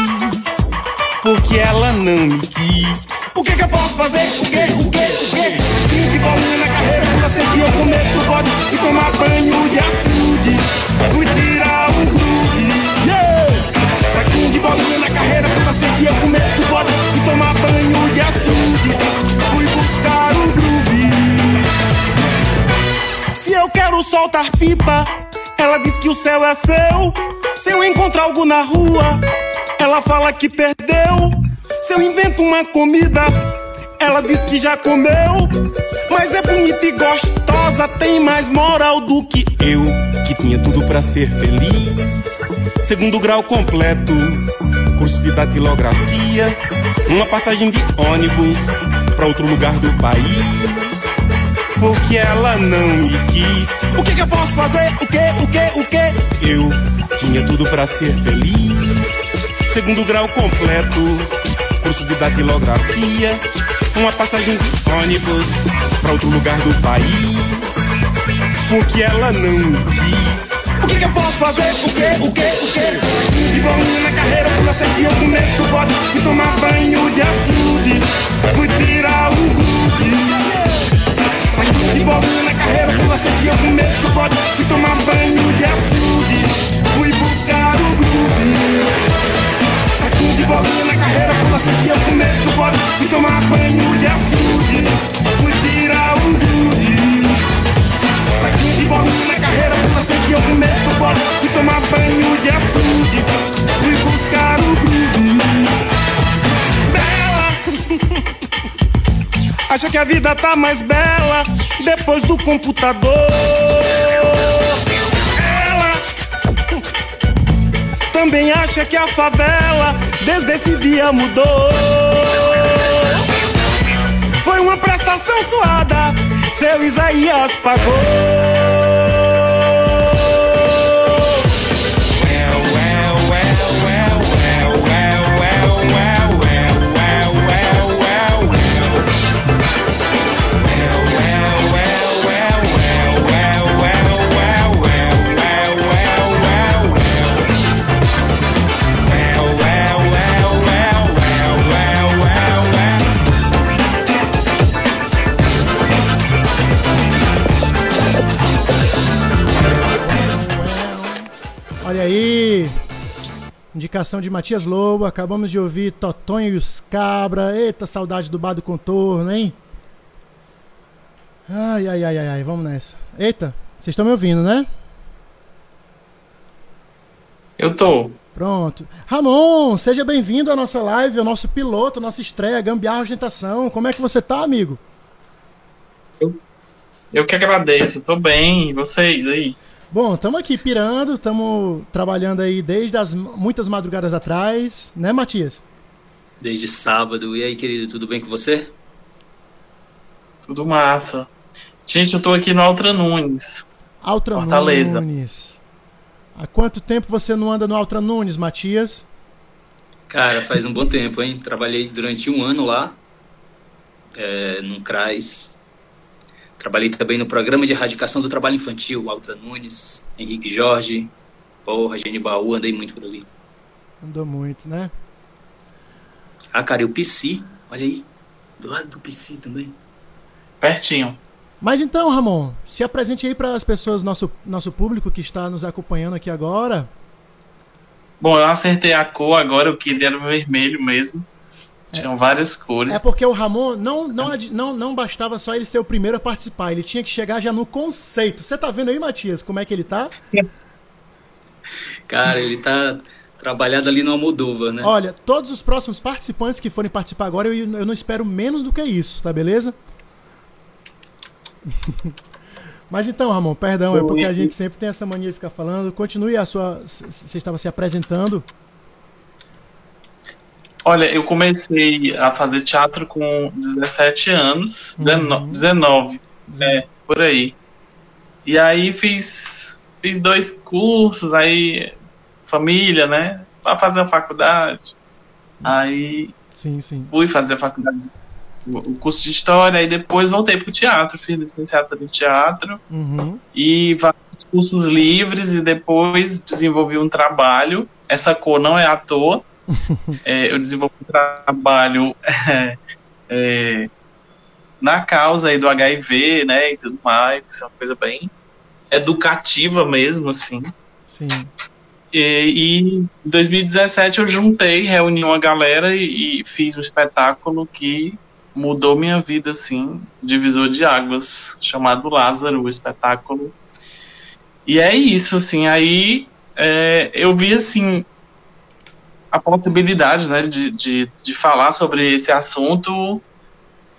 porque ela não me quis. O que que eu posso fazer? O que, o que, o que? Saquinho de bolinha na carreira, pula que eu comer do bode e tomar banho de açude. Fui tirar o groove, yeah! Saquinho de bolinha na carreira, pula que eu comer do quero soltar pipa, ela diz que o céu é seu. Se eu encontrar algo na rua, ela fala que perdeu. Se eu invento uma comida, ela diz que já comeu. Mas é bonita e gostosa, tem mais moral do que eu, que tinha tudo para ser feliz. Segundo grau completo, curso de datilografia, uma passagem de ônibus para outro lugar do país. Porque ela não me quis. O que, que eu posso fazer? O que, o que, o que? Eu tinha tudo para ser feliz segundo grau completo, curso de datilografia, uma passagem de ônibus para outro lugar do país. Porque ela não quis. O que, que eu posso fazer? O que, o que, o que? De bolinha na carreira, pula que eu comer do bode e tomar banho de açude. Fui tirar o grude. De bolinha na carreira, pula que eu comer do bode e tomar banho de açude. Fui buscar o groove saquinho de bolinha na carreira, pula sequia com medo do bode e tomar banho de açude. Fui tirar um grude. De bolinha na carreira, pula sequia com medo do bode e tomar banho de açude. Fui buscar o grude. Bela! [laughs] Acha que a vida tá mais bela depois do computador? também acha que a favela desde esse dia mudou. Foi uma prestação suada, seu Isaías pagou. Indicação de Matias Lobo. Acabamos de ouvir Totonho e os Cabra. Eita, saudade do bar do contorno, hein? Ai, ai, ai, ai, ai. Vamos nessa. Eita, vocês estão me ouvindo, né? Eu tô. Pronto. Ramon, seja bem-vindo à nossa live, ao nosso piloto, nossa estreia, Gambiarra Ostentação. Como é que você tá, amigo? Eu, eu que agradeço, tô bem. E vocês aí? Bom, estamos aqui pirando, estamos trabalhando aí desde as muitas madrugadas atrás, né, Matias? Desde sábado. E aí, querido, tudo bem com você? Tudo massa. Gente, eu tô aqui no Altra Nunes. Altra Fortaleza. Nunes. Há quanto tempo você não anda no Altra Nunes, Matias? Cara, faz um bom tempo, hein? Trabalhei durante um ano lá, é, num CRAS, Trabalhei também no programa de erradicação do trabalho infantil, Alta Nunes, Henrique Jorge, porra, Gene Baú, andei muito por ali. Andou muito, né? Ah, cara, e o PC, olha aí, do lado do PC também. Pertinho. Mas então, Ramon, se apresente aí para as pessoas, nosso, nosso público que está nos acompanhando aqui agora. Bom, eu acertei a cor agora, eu queria era vermelho mesmo. Tinham várias cores. É porque o Ramon não, não, não, não bastava só ele ser o primeiro a participar, ele tinha que chegar já no conceito. Você tá vendo aí, Matias, como é que ele tá? Cara, ele tá trabalhado ali no Almodóvar, né? Olha, todos os próximos participantes que forem participar agora, eu, eu não espero menos do que isso, tá beleza? [laughs] Mas então, Ramon, perdão, é porque a gente sempre tem essa mania de ficar falando. Continue a sua. Você estava se apresentando. Olha, eu comecei a fazer teatro com 17 anos, uhum. 19, é, por aí. E aí fiz, fiz dois cursos, aí família, né? Para fazer a faculdade. Aí sim, sim. fui fazer a faculdade, o curso de história, e depois voltei pro teatro, fiz licenciatura em teatro uhum. e vários cursos livres e depois desenvolvi um trabalho. Essa cor não é à toa. É, eu desenvolvi um trabalho é, é, na causa aí do HIV, né, e tudo mais, é uma coisa bem educativa mesmo, assim. Sim. E, e em 2017 eu juntei, reuni uma galera e, e, fiz um espetáculo que mudou minha vida, assim, divisor de águas, chamado Lázaro, o espetáculo. E é isso, assim, aí é, eu vi, assim, a possibilidade, né, de, de, de falar sobre esse assunto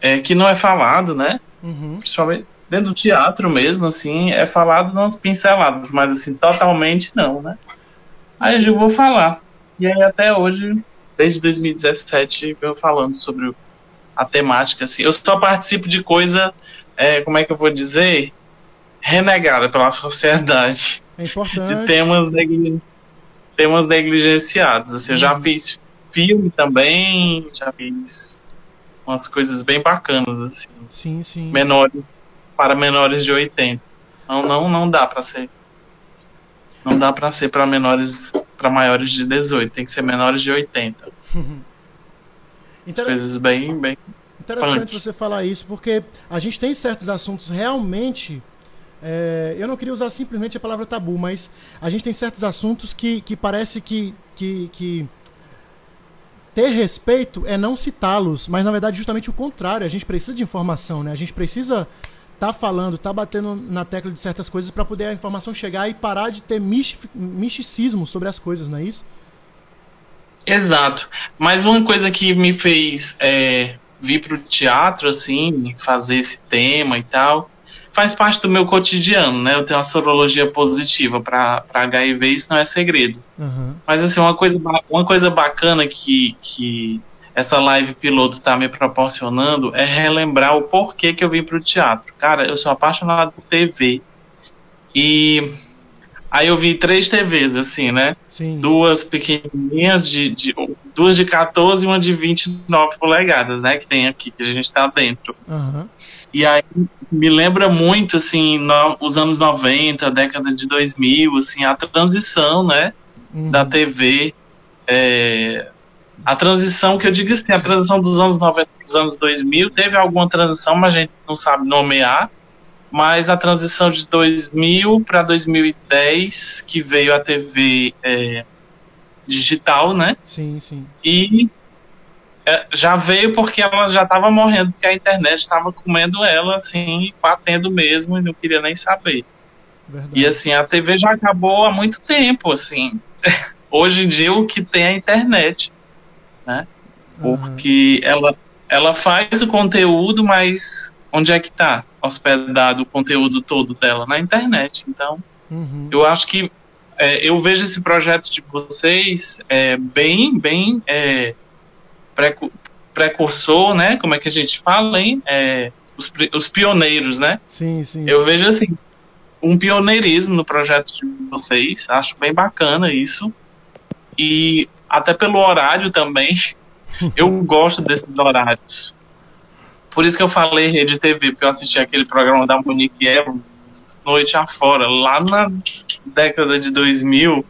é, que não é falado, né, uhum. principalmente dentro do teatro mesmo, assim, é falado nas pinceladas, mas, assim, totalmente não, né. Aí eu vou falar. E aí até hoje, desde 2017, eu falando sobre a temática, assim. Eu só participo de coisa, é, como é que eu vou dizer? Renegada pela sociedade. É importante. De temas, negli temas negligenciados. Assim, Eu já uhum. fiz filme também, já fiz umas coisas bem bacanas, assim. Sim, sim. Menores, para menores de 80. Não, não, não dá para ser não dá para ser para menores, para maiores de 18, tem que ser menores de 80. Inter... [laughs] coisas bem, bem. Interessante você falar isso, porque a gente tem certos assuntos realmente. É, eu não queria usar simplesmente a palavra tabu, mas a gente tem certos assuntos que, que parece que, que, que ter respeito é não citá-los, mas na verdade justamente o contrário. A gente precisa de informação, né? A gente precisa tá falando, tá batendo na tecla de certas coisas para poder a informação chegar e parar de ter misticismo sobre as coisas, não é isso? Exato. Mas uma coisa que me fez é, vir para o teatro, assim, fazer esse tema e tal, faz parte do meu cotidiano, né? Eu tenho uma sorologia positiva para HIV, isso não é segredo. Uhum. Mas, assim, uma coisa, uma coisa bacana que, que essa live piloto está me proporcionando é relembrar o porquê que eu vim para o teatro. Cara, eu sou apaixonado por TV. E aí eu vi três TVs, assim, né? Sim. Duas pequenininhas, de, de, duas de 14 e uma de 29 polegadas, né? Que tem aqui, que a gente está dentro. Uhum. E aí me lembra muito, assim, no, os anos 90, década de 2000, assim, a transição, né? Uhum. Da TV. É, a transição, que eu digo assim, a transição dos anos 90 dos anos 2000, teve alguma transição, mas a gente não sabe nomear, mas a transição de 2000 para 2010, que veio a TV é, digital, né? Sim, sim. E já veio porque ela já estava morrendo, porque a internet estava comendo ela, assim, batendo mesmo, e não queria nem saber. Verdade. E assim, a TV já acabou há muito tempo, assim. [laughs] Hoje em dia o que tem é a internet né? Porque uhum. ela, ela faz o conteúdo, mas onde é que está hospedado o conteúdo todo dela? Na internet. Então, uhum. eu acho que é, eu vejo esse projeto de vocês é, bem, bem é, precursor, né? Como é que a gente fala, hein? É, os, os pioneiros, né? Sim, sim. Eu vejo assim um pioneirismo no projeto de vocês. Acho bem bacana isso. E até pelo horário também. [laughs] Eu gosto desses horários. Por isso que eu falei Rede TV, porque eu assisti aquele programa da Monique Evans, Noite Afora, lá na década de 2000.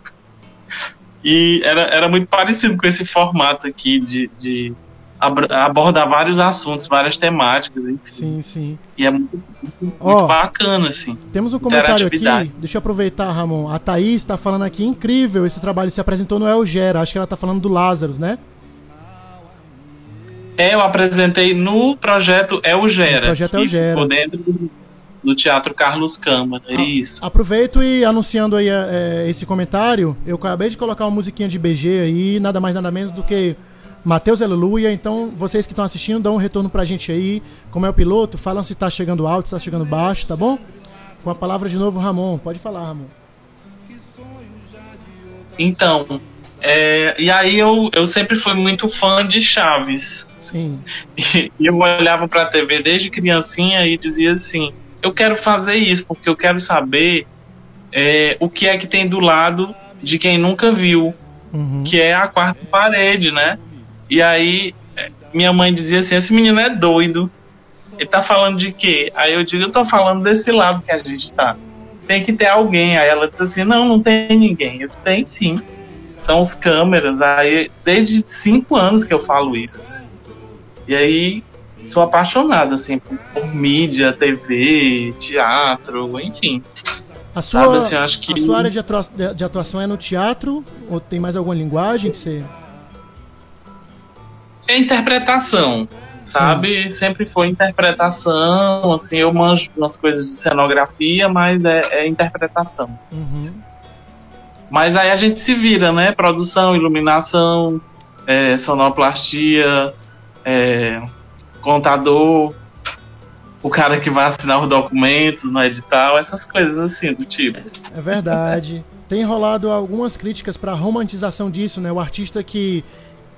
E era, era muito parecido com esse formato aqui de, de abordar vários assuntos, várias temáticas. Enfim. Sim, sim. E é muito, muito, oh, bacana, assim. Temos um comentário aqui, deixa eu aproveitar, Ramon. A Thaís está falando aqui, incrível, esse trabalho se apresentou no Elgera, acho que ela está falando do Lázaro, né? É, eu apresentei no projeto Elgera. O projeto Elgera. Ficou dentro do, do Teatro Carlos Câmara, é isso. Aproveito e anunciando aí é, esse comentário, eu acabei de colocar uma musiquinha de BG aí, nada mais nada menos do que Mateus Aleluia. Então, vocês que estão assistindo, dão um retorno pra gente aí. Como é o piloto, falam se tá chegando alto, se tá chegando baixo, tá bom? Com a palavra de novo, Ramon. Pode falar, Ramon. Então, é, e aí eu, eu sempre fui muito fã de Chaves. Sim. E eu olhava pra TV desde criancinha e dizia assim: eu quero fazer isso, porque eu quero saber é, o que é que tem do lado de quem nunca viu, Uhum. que é a quarta parede, né? E aí é, minha mãe dizia assim: esse menino é doido. Ele tá falando de quê? Aí eu digo: eu tô falando desse lado que a gente tá. Tem que ter alguém. Aí ela disse assim: não, não tem ninguém. Eu tenho sim. São os câmeras. Aí desde cinco anos que eu falo isso. assim. E aí sou apaixonado assim por, mídia, TV, teatro, enfim. A sua, Sabe, assim, acho que- a sua área de atua- de- atuação é no teatro? Ou tem mais alguma linguagem que você. É interpretação, sabe? Sempre foi interpretação, assim, eu manjo umas coisas de cenografia, mas é, é interpretação. Uhum. Mas aí a gente se vira, né? Produção, iluminação, é, sonoplastia, é, contador, o cara que vai assinar os documentos no edital, essas coisas assim do tipo. É verdade. Tem rolado algumas críticas para a romantização disso, né? O artista que,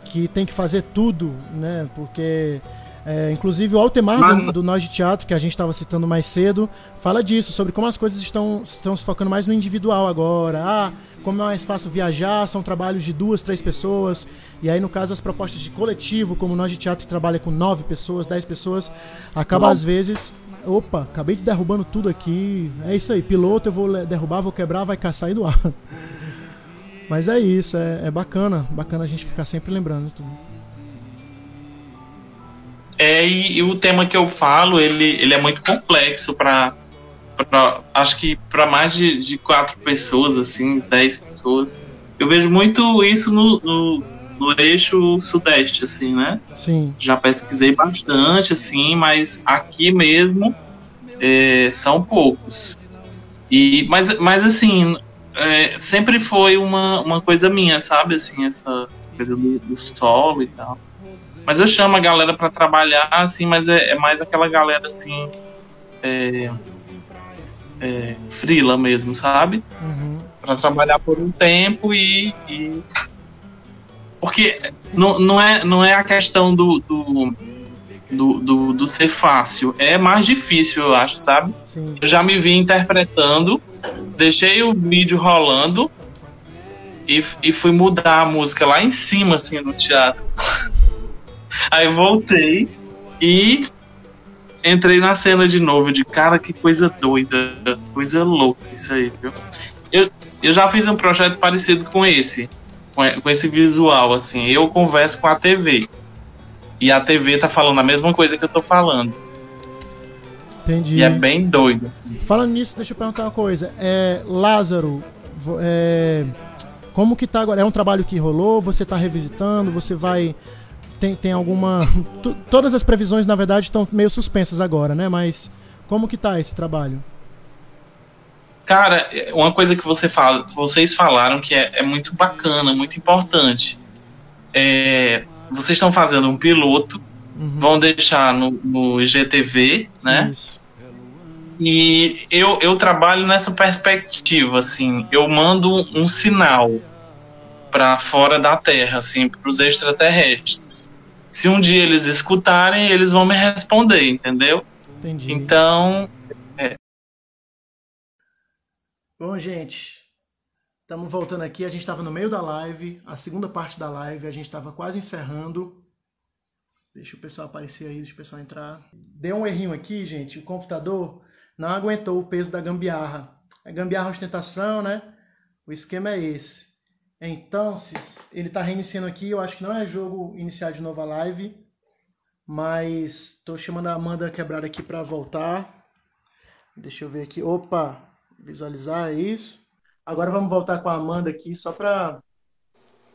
que tem que fazer tudo, né? Porque, é, inclusive, o Altemar do, Mas- do Nós de Teatro, que a gente estava citando mais cedo, fala disso, sobre como as coisas estão, estão se focando mais no individual agora. Ah, como é mais fácil viajar, são trabalhos de duas, três pessoas. E aí, no caso, as propostas de coletivo, como o Nós de Teatro, que trabalha com nove pessoas, dez pessoas, acaba às vezes Opa, acabei de derrubando tudo aqui. É isso aí, piloto, eu vou derrubar, vou quebrar, vai caçar e do ar. [laughs] Mas é isso, é, é bacana, bacana a gente ficar sempre lembrando de tudo. É, e, e o tema que eu falo, ele, ele é muito complexo para acho que para mais de, de quatro pessoas, assim, dez pessoas. Eu vejo muito isso no, no, no eixo sudeste, assim, né? Sim, Já pesquisei bastante, assim, mas aqui mesmo é, são poucos. E, mas, mas assim, é, sempre foi uma, uma coisa minha, sabe? Assim, essa, essa coisa do, do solo e tal. Mas eu chamo a galera pra trabalhar, assim, mas é, é mais aquela galera, assim, é, é, frila mesmo, sabe? uhum, Pra trabalhar por um tempo e. e- Porque não, não, é, não é a questão do do, do, do, do ser fácil, é mais difícil, eu acho, sabe? sim. Eu já me vi interpretando, deixei o vídeo rolando e, e fui mudar a música lá em cima, assim, no teatro. Aí voltei e entrei na cena de novo. De cara, que coisa doida, coisa louca isso aí, viu? Eu, eu já fiz um projeto parecido com esse, com, esse visual, assim. Eu converso com a TV. E a TV tá falando a mesma coisa que eu tô falando. Entendi. E é bem doido, assim. Falando nisso, deixa eu perguntar uma coisa. É, Lázaro, é, como que tá agora? É um trabalho que rolou? Você tá revisitando? Você vai. Tem, tem alguma. todas as previsões, na verdade, estão meio suspensas agora, né? Mas como que tá esse trabalho? Cara, uma coisa que você fala, vocês falaram que é, é muito bacana, muito importante. É, vocês estão fazendo um piloto, Uhum. vão deixar no, no IGTV, né? Isso. E eu, eu trabalho nessa perspectiva, assim, eu mando um sinal para fora da Terra, assim, para os extraterrestres. Se um dia eles escutarem, eles vão me responder, entendeu? Entendi. Então, Bom, gente, estamos voltando aqui. A gente estava no meio da live, a segunda parte da live, a gente estava quase encerrando. Deixa o pessoal aparecer aí, deixa o pessoal entrar. Deu um errinho aqui, gente. O computador não aguentou o peso da gambiarra. A gambiarra é ostentação, né? O esquema é esse. Então, ele está reiniciando aqui. Eu acho que não é jogo iniciar de novo a live. Mas estou chamando a Amanda quebrada aqui para voltar. Deixa eu ver aqui. Opa! Visualizar é isso. Agora vamos voltar com a Amanda aqui, só para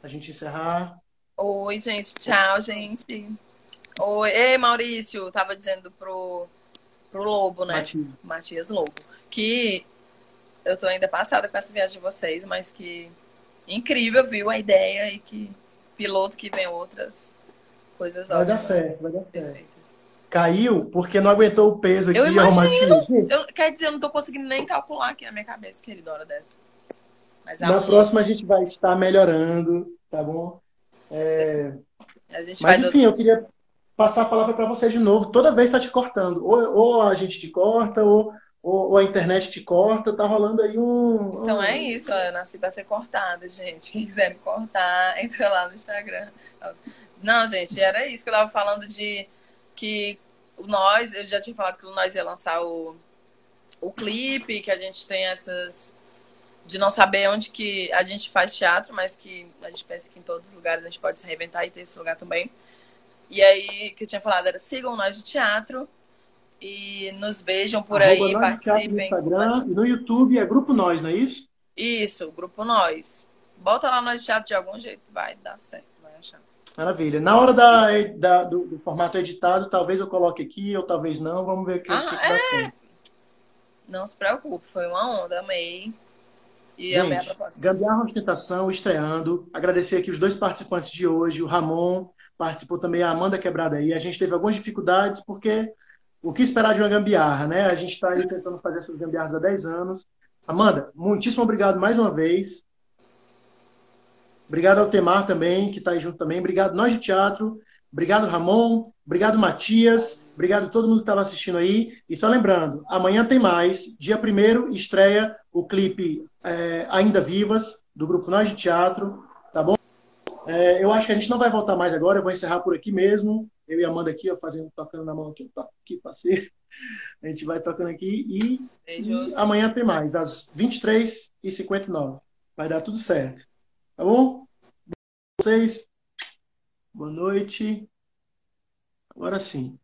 a gente encerrar. Oi, gente. Tchau, gente. Oi. Ei, Maurício. Tava dizendo pro, pro Lobo, né? Matias. Matias Lobo. Que eu tô ainda passada com essa viagem de vocês, mas que incrível, viu a ideia e que piloto que vem outras coisas Vai dar ótimas. certo, vai dar certo. Caiu porque não aguentou o peso aqui, Eu imagino. Eu, quer dizer, eu não tô conseguindo nem calcular aqui na minha cabeça, querida, hora dessa. Mas Na amanhã próxima a gente vai estar melhorando, tá bom? É, Mas enfim, eu queria passar a palavra para você de novo. Toda vez está te cortando. Ou, ou a gente te corta, ou, ou, ou a internet te corta. Tá rolando aí um. Então um- é isso, eu nasci pra ser cortada, gente. Quem quiser me cortar, [laughs] entra lá no Instagram. Não, gente, era isso que eu tava falando de que nós, eu já tinha falado que nós ia lançar o, o clipe, que a gente tem essas. De não saber onde que a gente faz teatro, mas que a gente pensa que em todos os lugares a gente pode se reinventar e ter esse lugar também. E aí, que eu tinha falado era sigam nós de teatro e nos vejam por Arroba aí, Nós Teatro no participem. Instagram e no YouTube é Grupo Nós, não é isso? Isso, grupo Nós. Bota lá nós teatro de algum jeito, vai dar certo, vai achar. Maravilha. Na hora da, da- do, do formato editado, talvez eu coloque aqui, ou talvez não. Vamos ver o que, Ah, que dá certo. Não se preocupe, foi uma onda, amei. E amei a Gente, proposta. Gambiarra Ostentação estreando. Agradecer aqui os dois participantes de hoje, o Ramon, participou também a Amanda Quebrada aí. A gente teve algumas dificuldades, porque o que esperar de uma gambiarra, né? A gente está aí tentando fazer essas gambiarras há 10 anos. Amanda, muitíssimo obrigado mais uma vez. Obrigado ao Temar também, que está aí junto também. Obrigado nós de teatro. Obrigado, Ramon. Obrigado, Matias. Obrigado a todo mundo que estava assistindo aí. E só lembrando, amanhã tem mais. Dia 1 estreia o clipe é, Ainda Vivas, do grupo Nós de Teatro. Tá bom? É, eu acho que a gente não vai voltar mais agora. Eu vou encerrar por aqui mesmo. Eu e a Amanda aqui, ó, fazendo, tocando na mão aqui. Toca aqui, parceiro. A gente vai tocando aqui e e amanhã tem mais, às 23h59. Vai dar tudo certo. Tá bom? Vocês. Boa noite. Agora sim.